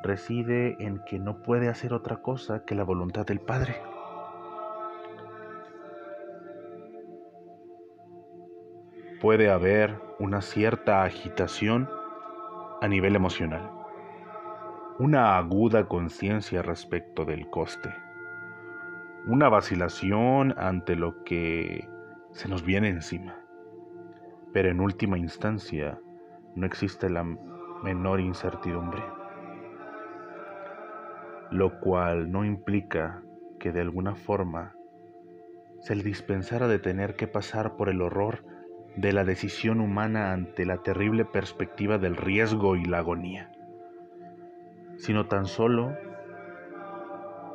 reside en que no puede hacer otra cosa que la voluntad del Padre. Puede haber una cierta agitación a nivel emocional, una aguda conciencia respecto del coste, una vacilación ante lo que se nos viene encima. Pero en última instancia no existe la menor incertidumbre lo cual no implica que de alguna forma se le dispensara de tener que pasar por el horror de la decisión humana ante la terrible perspectiva del riesgo y la agonía, sino tan solo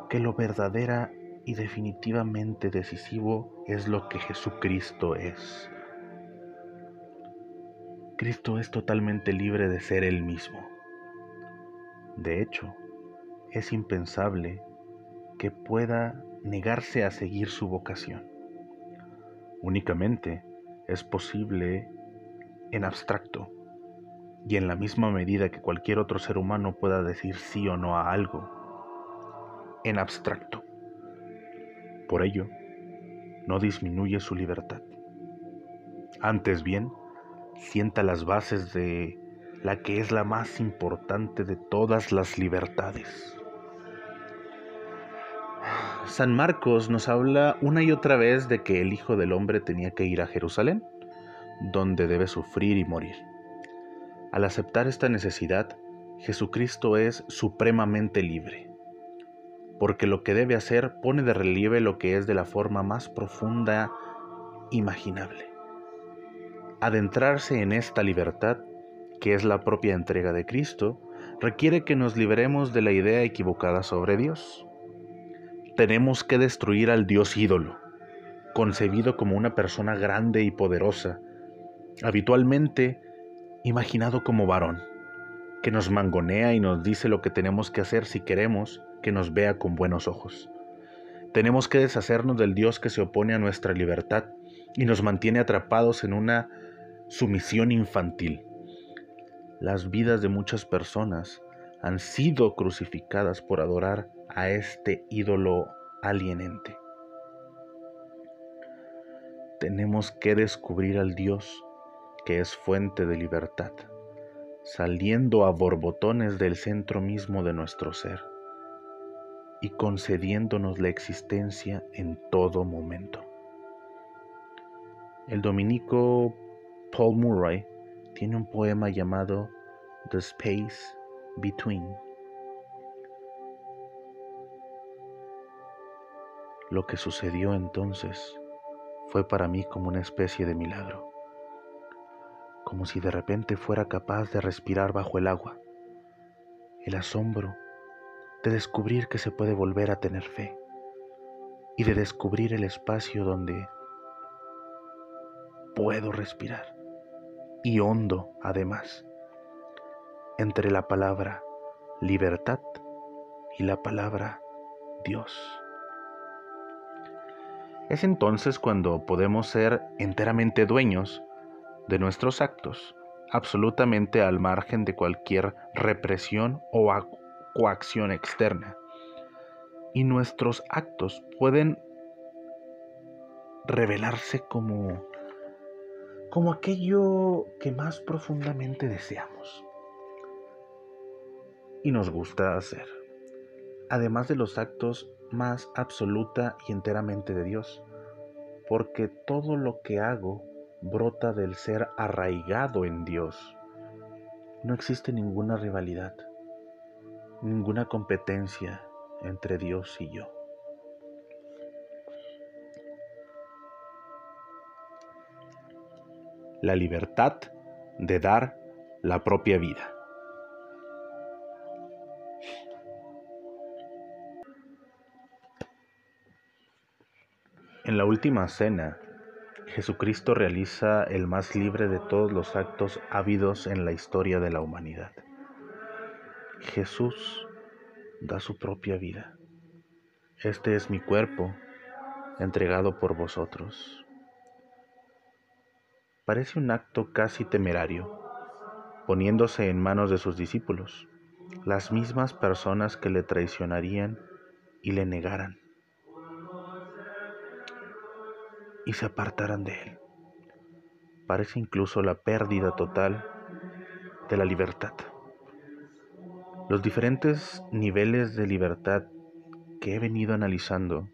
que lo verdadera y definitivamente decisivo es lo que Jesucristo es. Cristo es totalmente libre de ser Él mismo. De hecho, es impensable que pueda negarse a seguir su vocación. Únicamente es posible en abstracto y en la misma medida que cualquier otro ser humano pueda decir sí o no a algo, en abstracto. Por ello, no disminuye su libertad. Antes bien, sienta las bases de la que es la más importante de todas las libertades. San Marcos nos habla una y otra vez de que el Hijo del Hombre tenía que ir a Jerusalén, donde debe sufrir y morir. Al aceptar esta necesidad, Jesucristo es supremamente libre, porque lo que debe hacer pone de relieve lo que es de la forma más profunda imaginable. Adentrarse en esta libertad, que es la propia entrega de Cristo, requiere que nos liberemos de la idea equivocada sobre Dios tenemos que destruir al dios ídolo, concebido como una persona grande y poderosa, habitualmente imaginado como varón, que nos mangonea y nos dice lo que tenemos que hacer si queremos que nos vea con buenos ojos. Tenemos que deshacernos del Dios que se opone a nuestra libertad y nos mantiene atrapados en una sumisión infantil. Las vidas de muchas personas han sido crucificadas por adorar a este ídolo alienente. Tenemos que descubrir al Dios que es fuente de libertad, saliendo a borbotones del centro mismo de nuestro ser y concediéndonos la existencia en todo momento. El dominico Paul Murray tiene un poema llamado The Space Between. Lo que sucedió entonces fue para mí como una especie de milagro, como si de repente fuera capaz de respirar bajo el agua, el asombro de descubrir que se puede volver a tener fe y de descubrir el espacio donde puedo respirar y hondo además entre la palabra libertad y la palabra Dios. Es entonces cuando podemos ser enteramente dueños de nuestros actos, absolutamente al margen de cualquier represión o coacción externa. Y nuestros actos pueden revelarse como como aquello que más profundamente deseamos y nos gusta hacer. Además de los actos más absoluta y enteramente de Dios, porque todo lo que hago brota del ser arraigado en Dios. No existe ninguna rivalidad, ninguna competencia entre Dios y yo. La libertad de dar la propia vida. En la última cena, Jesucristo realiza el más libre de todos los actos habidos en la historia de la humanidad. Jesús da su propia vida. Este es mi cuerpo, entregado por vosotros. Parece un acto casi temerario, poniéndose en manos de sus discípulos, las mismas personas que le traicionarían y le negaran, y se apartaran de él. Parece incluso la pérdida total de la libertad. Los diferentes niveles de libertad que he venido analizando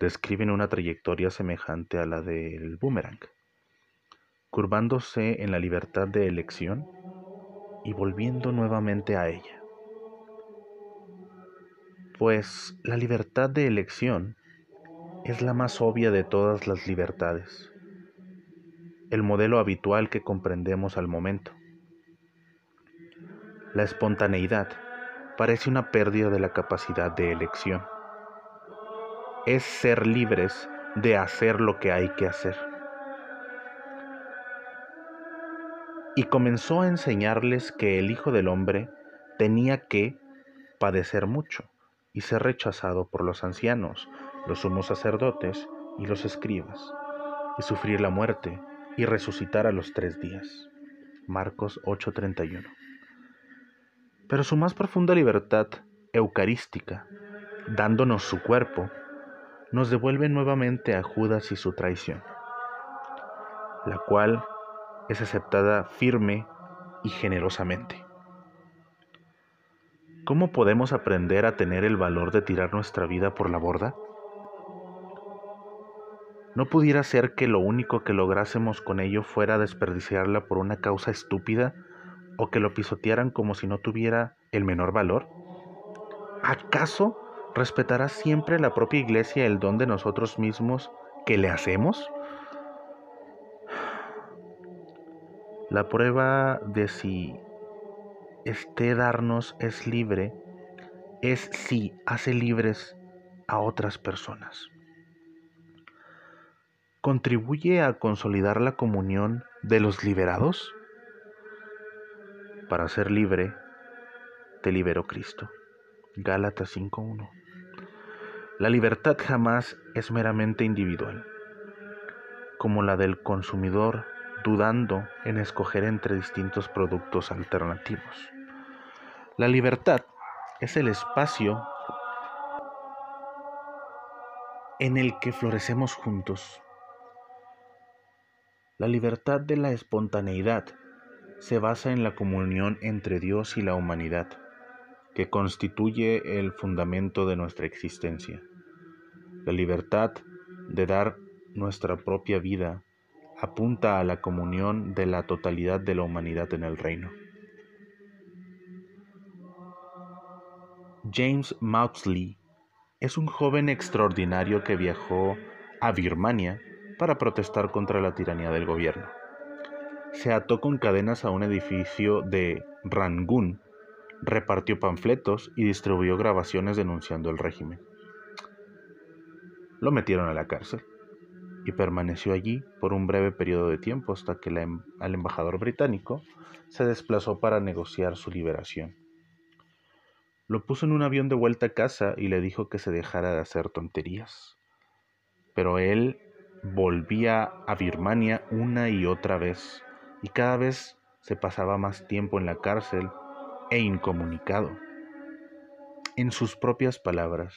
describen una trayectoria semejante a la del boomerang, curvándose en la libertad de elección y volviendo nuevamente a ella. Pues la libertad de elección es la más obvia de todas las libertades, el modelo habitual que comprendemos al momento. La espontaneidad parece una pérdida de la capacidad de elección. Es ser libres de hacer lo que hay que hacer. Y comenzó a enseñarles que el Hijo del Hombre tenía que padecer mucho y ser rechazado por los ancianos, los sumos sacerdotes y los escribas, y sufrir la muerte y resucitar a los tres días. Marcos 8:31 pero su más profunda libertad eucarística, dándonos su cuerpo, nos devuelve nuevamente a Judas y su traición, la cual es aceptada firme y generosamente. ¿Cómo podemos aprender a tener el valor de tirar nuestra vida por la borda? ¿No pudiera ser que lo único que lográsemos con ello fuera desperdiciarla por una causa estúpida o que lo pisotearan como si no tuviera el menor valor? ¿Acaso respetará siempre la propia iglesia el don de nosotros mismos que le hacemos? La prueba de si este darnos es libre es si hace libres a otras personas. ¿Contribuye a consolidar la comunión de los liberados? Para ser libre, te liberó Cristo. Gálatas 5.1. La libertad jamás es meramente individual, como la del consumidor dudando en escoger entre distintos productos alternativos. La libertad es el espacio en el que florecemos juntos. La libertad de la espontaneidad se basa en la comunión entre Dios y la humanidad, que constituye el fundamento de nuestra existencia. La libertad de dar nuestra propia vida apunta a la comunión de la totalidad de la humanidad en el reino. James Maudsley es un joven extraordinario que viajó a Birmania para protestar contra la tiranía del gobierno se ató con cadenas a un edificio de Rangún, repartió panfletos y distribuyó grabaciones denunciando el régimen. Lo metieron a la cárcel y permaneció allí por un breve periodo de tiempo hasta que em, el embajador británico se desplazó para negociar su liberación. Lo puso en un avión de vuelta a casa y le dijo que se dejara de hacer tonterías. Pero él volvía a Birmania una y otra vez y cada vez se pasaba más tiempo en la cárcel e incomunicado. En sus propias palabras,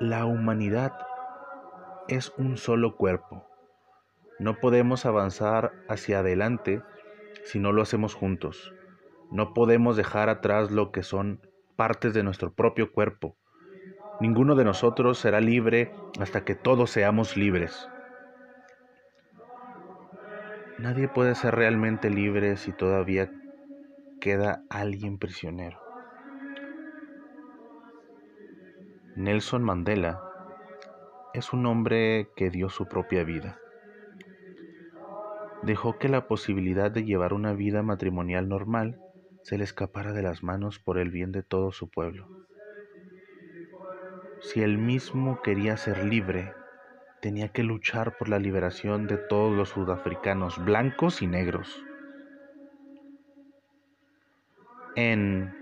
la humanidad es un solo cuerpo. No podemos avanzar hacia adelante si no lo hacemos juntos. No podemos dejar atrás lo que son partes de nuestro propio cuerpo. Ninguno de nosotros será libre hasta que todos seamos libres. Nadie puede ser realmente libre si todavía queda alguien prisionero. Nelson Mandela es un hombre que dio su propia vida. Dejó que la posibilidad de llevar una vida matrimonial normal se le escapara de las manos por el bien de todo su pueblo. Si él mismo quería ser libre, tenía que luchar por la liberación de todos los sudafricanos, blancos y negros. En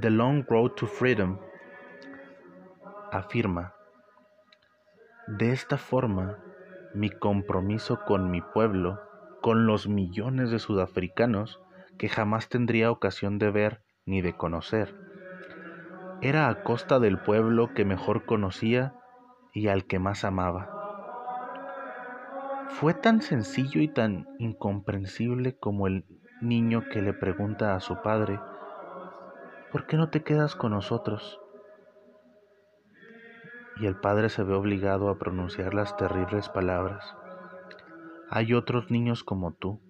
The Long Road to Freedom afirma, de esta forma, mi compromiso con mi pueblo, con los millones de sudafricanos que jamás tendría ocasión de ver ni de conocer, era a costa del pueblo que mejor conocía y al que más amaba. Fue tan sencillo y tan incomprensible como el niño que le pregunta a su padre, ¿por qué no te quedas con nosotros? Y el padre se ve obligado a pronunciar las terribles palabras. Hay otros niños como tú,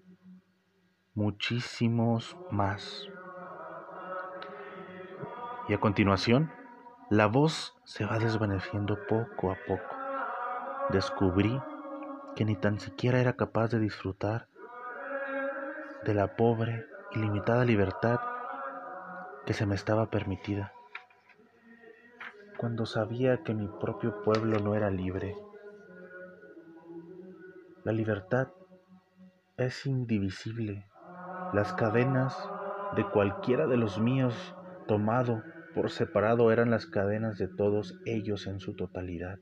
muchísimos más. Y a continuación, la voz se va desvaneciendo poco a poco. Descubrí que ni tan siquiera era capaz de disfrutar de la pobre y limitada libertad que se me estaba permitida, cuando sabía que mi propio pueblo no era libre. La libertad es indivisible. Las cadenas de cualquiera de los míos tomado por separado eran las cadenas de todos ellos en su totalidad.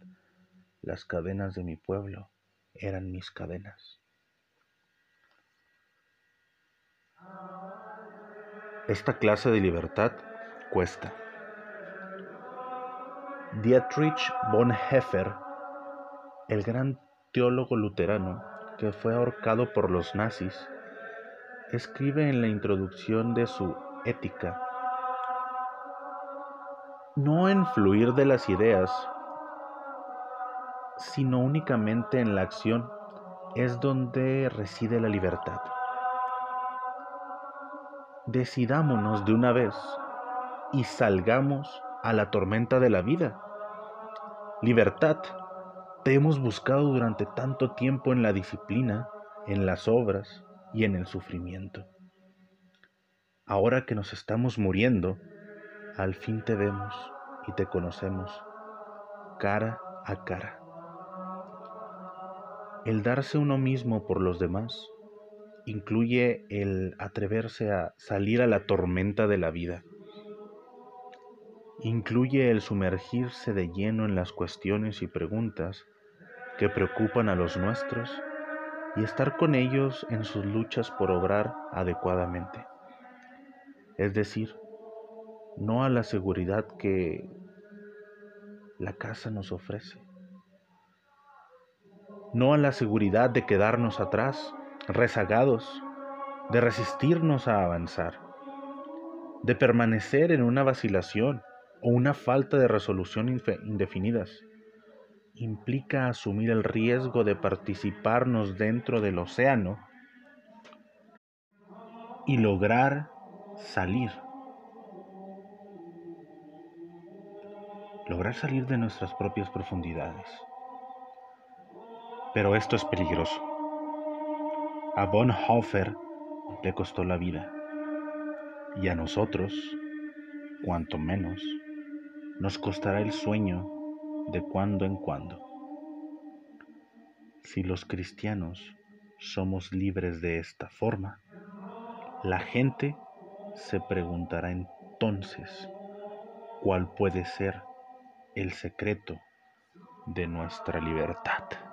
Las cadenas de mi pueblo eran mis cadenas. Esta clase de libertad cuesta. Dietrich Bonhoeffer, el gran teólogo luterano que fue ahorcado por los nazis, escribe en la introducción de su Ética, no en fluir de las ideas, sino únicamente en la acción, es donde reside la libertad. Decidámonos de una vez y salgamos a la tormenta de la vida. Libertad, te hemos buscado durante tanto tiempo en la disciplina, en las obras y en el sufrimiento. Ahora que nos estamos muriendo, al fin te vemos y te conocemos cara a cara. El darse uno mismo por los demás incluye el atreverse a salir a la tormenta de la vida. Incluye el sumergirse de lleno en las cuestiones y preguntas que preocupan a los nuestros y estar con ellos en sus luchas por obrar adecuadamente. Es decir, no a la seguridad que la casa nos ofrece, no a la seguridad de quedarnos atrás, rezagados, de resistirnos a avanzar, de permanecer en una vacilación o una falta de resolución indefinidas. Implica asumir el riesgo de participarnos dentro del océano y lograr salir. Lograr salir de nuestras propias profundidades. Pero esto es peligroso. A Bonhoeffer le costó la vida. Y a nosotros, cuanto menos, nos costará el sueño de cuando en cuando. Si los cristianos somos libres de esta forma, la gente se preguntará entonces cuál puede ser el secreto de nuestra libertad.